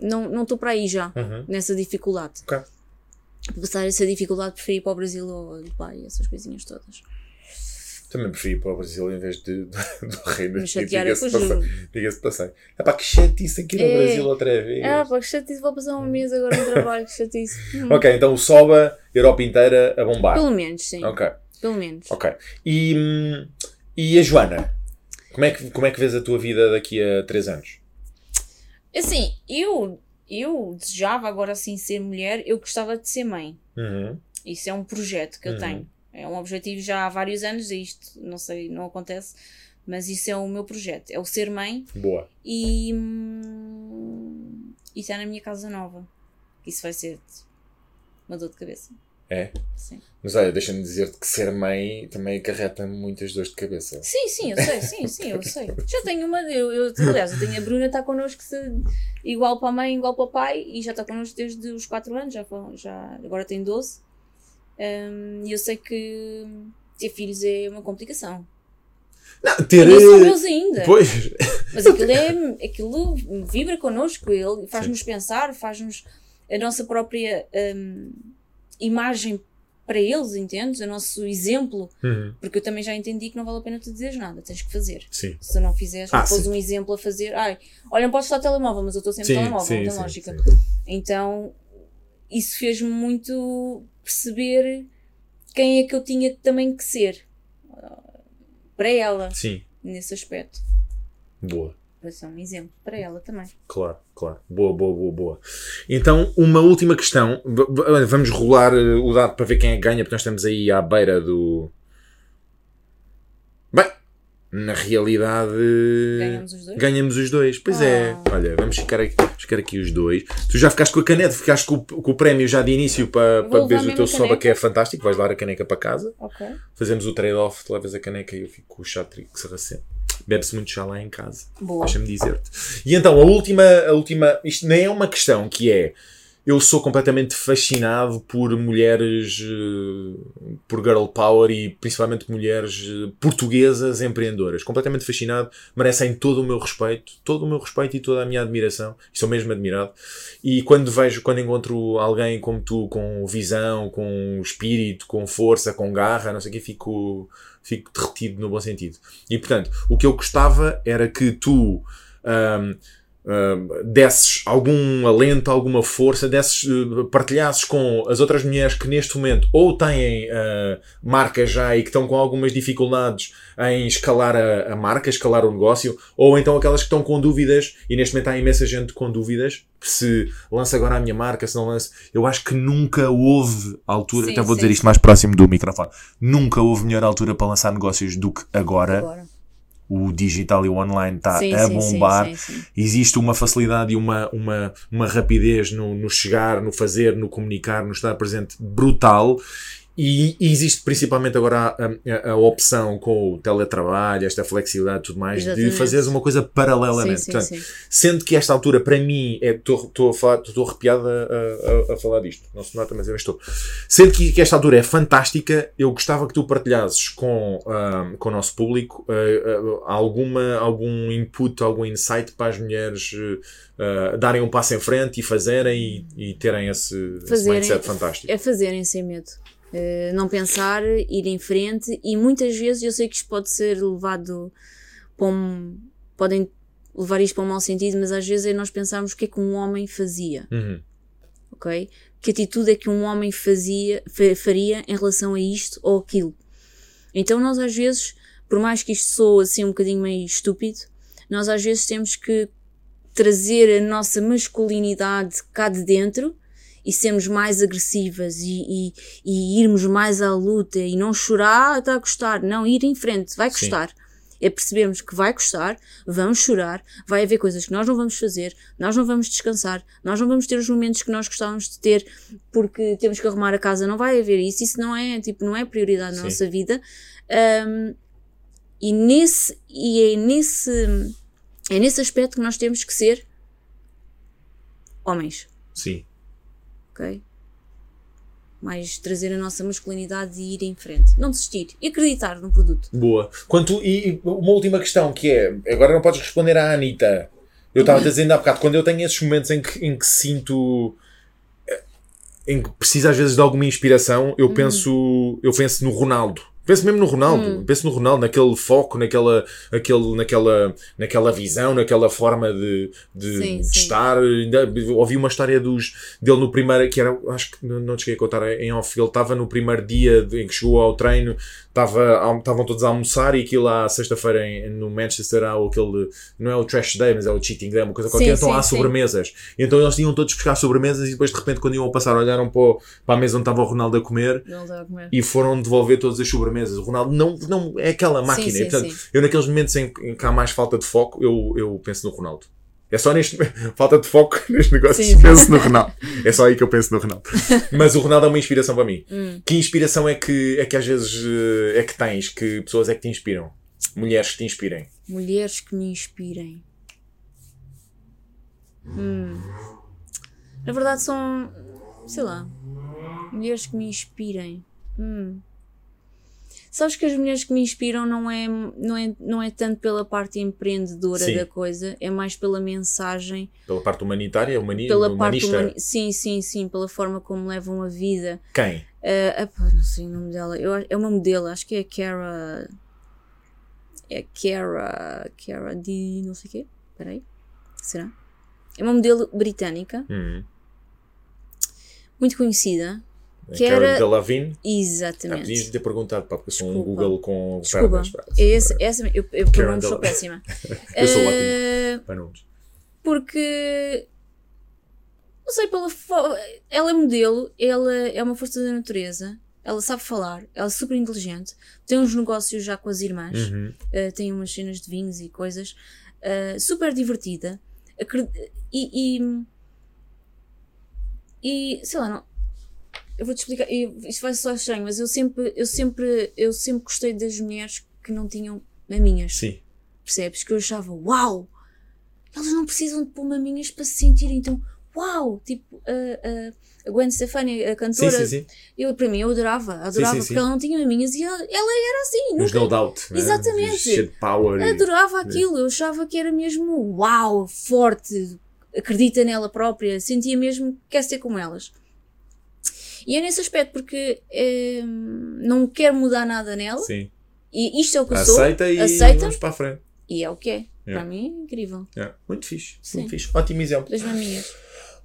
não não estou para aí já, Uhum. nessa dificuldade. Ok. Para passar essa dificuldade, preferi ir para o Brasil ou Dubai, essas coisinhas todas. Também preferi ir para o Brasil em vez de, do Reino Me Unido. chatear, Diga-se passei. É pá, que chatice aqui no É. Brasil outra vez. Ah, pá, que chatice, vou passar um mês agora no trabalho, que chatice. Ok, então o Soba, Europa inteira a bombar. Pelo menos, sim. Ok, Pelo menos. ok. E, hum, e a Joana? Como é, que, como é que vês a tua vida daqui a 3 anos? Assim, eu, eu desejava agora assim ser mulher, eu gostava de ser mãe. Uhum. Isso é um projeto que eu Uhum. tenho. É um objetivo já há vários anos, e isto não sei, não acontece, mas isso é o meu projeto. É o ser mãe Boa. e, hum, e estar na minha casa nova. Isso vai ser uma dor de cabeça. É? Sim. Mas olha, deixa-me dizer-te que ser mãe também acarreta muitas dores de cabeça. Sim, sim, eu sei, sim, sim, eu sei. Já tenho uma, eu, eu, aliás, eu tenho a Bruna está connosco se- igual para a mãe, igual para o pai, e já está connosco desde os 4 anos, já, já agora tem 12. Hum, E eu sei que ter filhos é uma complicação. Não, ter. não são eh, meus ainda. Pois. Mas aquilo, é, aquilo vibra connosco, ele faz-nos pensar, faz-nos a nossa própria hum, imagem para eles, entendes? O nosso exemplo. Uhum. Porque eu também já entendi que não vale a pena tu dizeres nada, tens que fazer. Sim. Se não fizeres, Ah, pôs um exemplo a fazer, ai, olha, não podes estar telemóvel, mas eu estou sempre Sim, telemóvel, sim, não tem lógica. sim. Então, isso fez-me muito perceber quem é que eu tinha também que ser ah, para ela, Sim. nesse aspecto. Boa. Para ser um exemplo para ela também. Claro, claro. Boa, boa, boa, boa. Então, uma última questão. Vamos rolar eh, o dado para ver quem é que ganha, porque nós estamos aí à beira do. Bem, na realidade. Ganhamos os dois? Ganhamos os dois. Pois é. Ah. Olha, vamos ficar aqui, ficar aqui os dois. Tu já ficaste com a caneta, ficaste com, o- com o prémio já de início para, Vou para beberes o teu soba, caneca. que é fantástico. Vais levar a caneca para casa. Ok. Fazemos o trade-off, tu levas a caneca e eu fico com o chatrico sarraceno. Bebe-se muito chá lá em casa. Deixa-me dizer-te. E então, a última, a última, isto nem é uma questão que é, eu sou completamente fascinado por mulheres, eh, por girl power e principalmente mulheres eh, portuguesas empreendedoras. Completamente fascinado, merecem todo o meu respeito, todo o meu respeito e toda a minha admiração. Sou mesmo admirado. E quando vejo, quando encontro alguém como tu, com visão, com espírito, com força, com garra, não sei o que, fico, fico derretido no bom sentido. E portanto, o que eu gostava era que tu ahm, desses algum alento, alguma força, desses, eh, partilhasses com as outras mulheres que neste momento ou têm ah, marca já e que estão com algumas dificuldades em escalar a, a marca, escalar o negócio, ou então aquelas que estão com dúvidas, e neste momento há imensa gente com dúvidas, se lança agora a minha marca, se não lança. Eu acho que nunca houve altura, Sim, até vou sim, dizer isto mais próximo do microfone, nunca houve melhor altura para lançar negócios do que agora. Agora. O digital e o online está Sim, a bombar. sim, sim. Existe uma facilidade e uma, uma, uma rapidez no, no chegar, no fazer, no comunicar, no estar presente brutal. E, e existe principalmente agora a, a- a opção com o teletrabalho, esta flexibilidade e tudo mais, Exatamente. de fazeres uma coisa paralelamente. Sim, sim, Portanto, sim. Sendo que esta altura, para mim, estou falar, estou arrepiado a, a- a- falar disto. Não se nota, mas eu estou. Sendo que, que esta altura é fantástica, eu gostava que tu partilhasses com, ah, com o nosso público ah, ah, alguma, algum input, algum insight para as mulheres darem um passo em frente e fazerem e, e terem esse, esse Fazerem- mindset fantástico. É fazerem sem medo. Eh, não pensar, ir em frente e muitas vezes eu sei que isto pode ser levado para um, podem levar isto para um mau sentido, mas às vezes é nós pensarmos o que é que um homem fazia, Uhum. ok? Que atitude é que um homem fazia, fa- faria em relação a isto ou aquilo. Então nós às vezes, por mais que isto soe assim um bocadinho meio estúpido, nós às vezes temos que trazer a nossa masculinidade cá de dentro e sermos mais agressivas e, e, e irmos mais à luta e não chorar, "Ah, está a custar. Não, ir em frente, vai Sim. custar. É percebermos que vai custar, vamos chorar, vai haver coisas que nós não vamos fazer, nós não vamos descansar, nós não vamos ter os momentos que nós gostávamos de ter porque temos que arrumar a casa, não vai haver isso, isso não é, tipo, não é prioridade na Sim. nossa vida. Ahm, e nesse, e é nesse, é nesse aspecto que nós temos que ser homens Sim. Ok? Mais trazer a nossa masculinidade e ir em frente. Não desistir. E acreditar no produto. Boa. Quanto, e, uma última questão que é, agora não podes responder à Anitta. Eu estava dizendo há bocado, quando eu tenho esses momentos em que, em que sinto eh, em que preciso às vezes de alguma inspiração, eu penso eu penso no Ronaldo. Penso mesmo no Ronaldo, penso no Ronaldo, naquele foco, naquela, aquele, naquela, naquela visão, naquela forma de, de, Sim, de sim. estar. Ainda ouvi uma história dos, dele no primeiro, que era, acho que não não te cheguei a contar em off, ele estava no primeiro dia em que chegou ao treino, Tava, estavam todos a almoçar e aquilo lá, sexta-feira no Manchester, há aquele. Não é o Trash Day, mas é o Cheating Day, uma coisa Sim, qualquer. Então sim, há sobremesas. E então eles tinham todos buscar sobremesas e depois de repente, quando iam a passar, olharam para, o- para a mesa onde estava o Ronaldo a comer a comer. e foram devolver todas as sobremesas. O Ronaldo não, não é aquela máquina. sim, e, portanto, eu naqueles momentos em, em que há mais falta de foco, eu, eu penso no Ronaldo. É só neste falta de foco neste negócio, Sim, penso no Ronaldo. É só aí que eu penso no Ronaldo. Mas o Ronaldo é uma inspiração para mim. Hum. Que inspiração é que, é que às vezes eh, é que tens? Que pessoas é que te inspiram? Mulheres que te inspirem? Mulheres que me inspirem. Hum. Na verdade são. sei lá. Mulheres que me inspirem. Hum. Sabes que as mulheres que me inspiram não é, não é, não é tanto pela parte empreendedora Sim. da coisa, é mais pela mensagem, Pela parte humanitária, humani pela parte humanista? humani- Sim, sim, sim, pela forma como levam a vida. Quem? Ah, epá, não sei o nome dela. Eu, é uma modelo, acho que é a Cara. É Cara. Cara de. não sei o quê. Espera aí. Será? É uma modelo britânica, Hum. muito conhecida. É Que Cara era- Delevingne? Ah, Exatamente. podias ter perguntado, pá, porque eu sou um Desculpa. Google com Desculpa. pernas. pá. É esse, essa, eu, eu Karen sou péssima. Eu sou Ah, Para nomes. porque não sei pela ela é modelo ela é uma força da natureza ela sabe falar ela é super inteligente tem uns negócios já com as irmãs Uhum. uh, tem umas cenas de vinhos e coisas uh, super divertida e, e e sei lá não eu vou te explicar e isto vai só estranho mas eu sempre eu sempre eu sempre gostei das mulheres que não tinham maminhas Sim. percebes? Que eu achava, uau, elas não precisam de pôr maminhas para se sentirem tão, uau, tipo, a, a, Gwen Stefani, a Sim, cantora, sim, sim. eu, para mim, eu adorava, adorava, sim, porque sim. ela não tinha maminhas e ela, ela era assim, Nos nunca, no doubt. né? Exatamente. Cheio de power. e- adorava aquilo, eu achava que era mesmo, uau, forte, acredita nela própria, sentia mesmo que quer ser como elas. E é nesse aspecto, porque eh, não quero mudar nada nela, Sim. e isto é o que eu sou, Aceita e aceita. vamos para a frente. e é o que é. Yeah. Para mim é incrível. É. Muito fixe. Sim. Muito fixe. Ótimo exemplo. Das maminhas.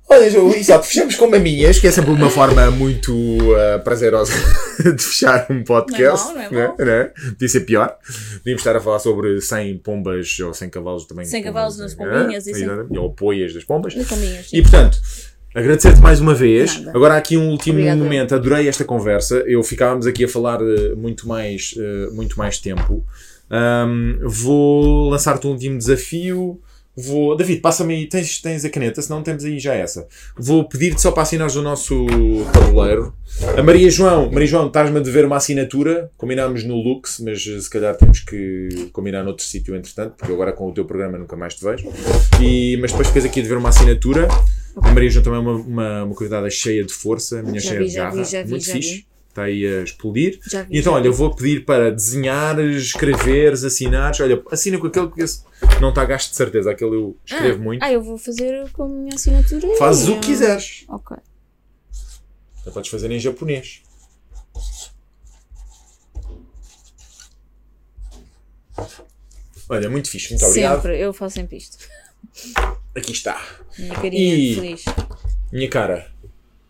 Olha, exato, fechamos com maminhas, que é sempre uma forma muito ah, prazerosa de fechar um podcast. Não é mau, não é né? mau. Né? Podia ser pior. Podíamos estar a falar sobre 100 pombas ou 100 cavalos também. 100 pombas, cavalos nas né? pombinhas e cem- Exatamente. Ou poias das pombas. Das pombinhas. sim. E portanto, agradecer-te mais uma vez. Nada. Agora aqui um último Obrigada. momento. Adorei esta conversa. Eu ficávamos aqui a falar eh, muito mais, eh, muito mais tempo. Ahm, vou lançar-te um último desafio. Vou... David, passa-me aí. Tens, tens a caneta, senão temos aí já essa. Vou pedir-te só para assinares o nosso tabuleiro. A Maria João, Maria João, estás-me a dever uma assinatura. Combinámos no Lux, mas eh, se calhar temos que combinar noutro sítio entretanto, porque agora com o teu programa nunca mais te vejo. E, mas depois ficas aqui a dever uma assinatura. A Maria João também é uma, uma, uma convidada cheia de força, a minha Já cheia vi, de já garra. vi, já vi, muito já fixe. vi. Está aí a explodir. Já vi, então, já olha, eu vou pedir para desenhares, escreveres, assinares. Olha, assina com aquele que esse não está gasto de certeza. Aquele eu escrevo ah, muito. Ah, eu vou fazer com a minha assinatura. Fazes o que quiseres. Ok. Já podes fazer em japonês. Olha, muito fixe, muito obrigado. Sempre, eu faço sempre isto. Aqui está. Minha carinha E- feliz. Minha cara,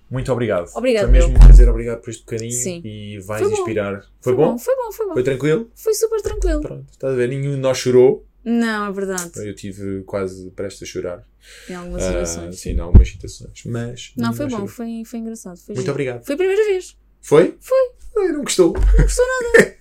muito obrigado. Obrigado, Foi mesmo eu. um prazer, obrigado por este bocadinho Sim. e vais Foi bom. inspirar. Foi, bom? Foi bom, foi bom. Foi tranquilo? Foi super tranquilo. Pronto, estás a ver? Nenhum de nós chorou. Não, é verdade. Eu tive quase prestes a chorar. Em algumas situações. sim, em algumas situações. Mas. Não, foi bom, foi, foi engraçado. Foi Muito giro. obrigado. Foi a primeira vez. Foi? Foi. Ai, não gostou. Não gostou nada.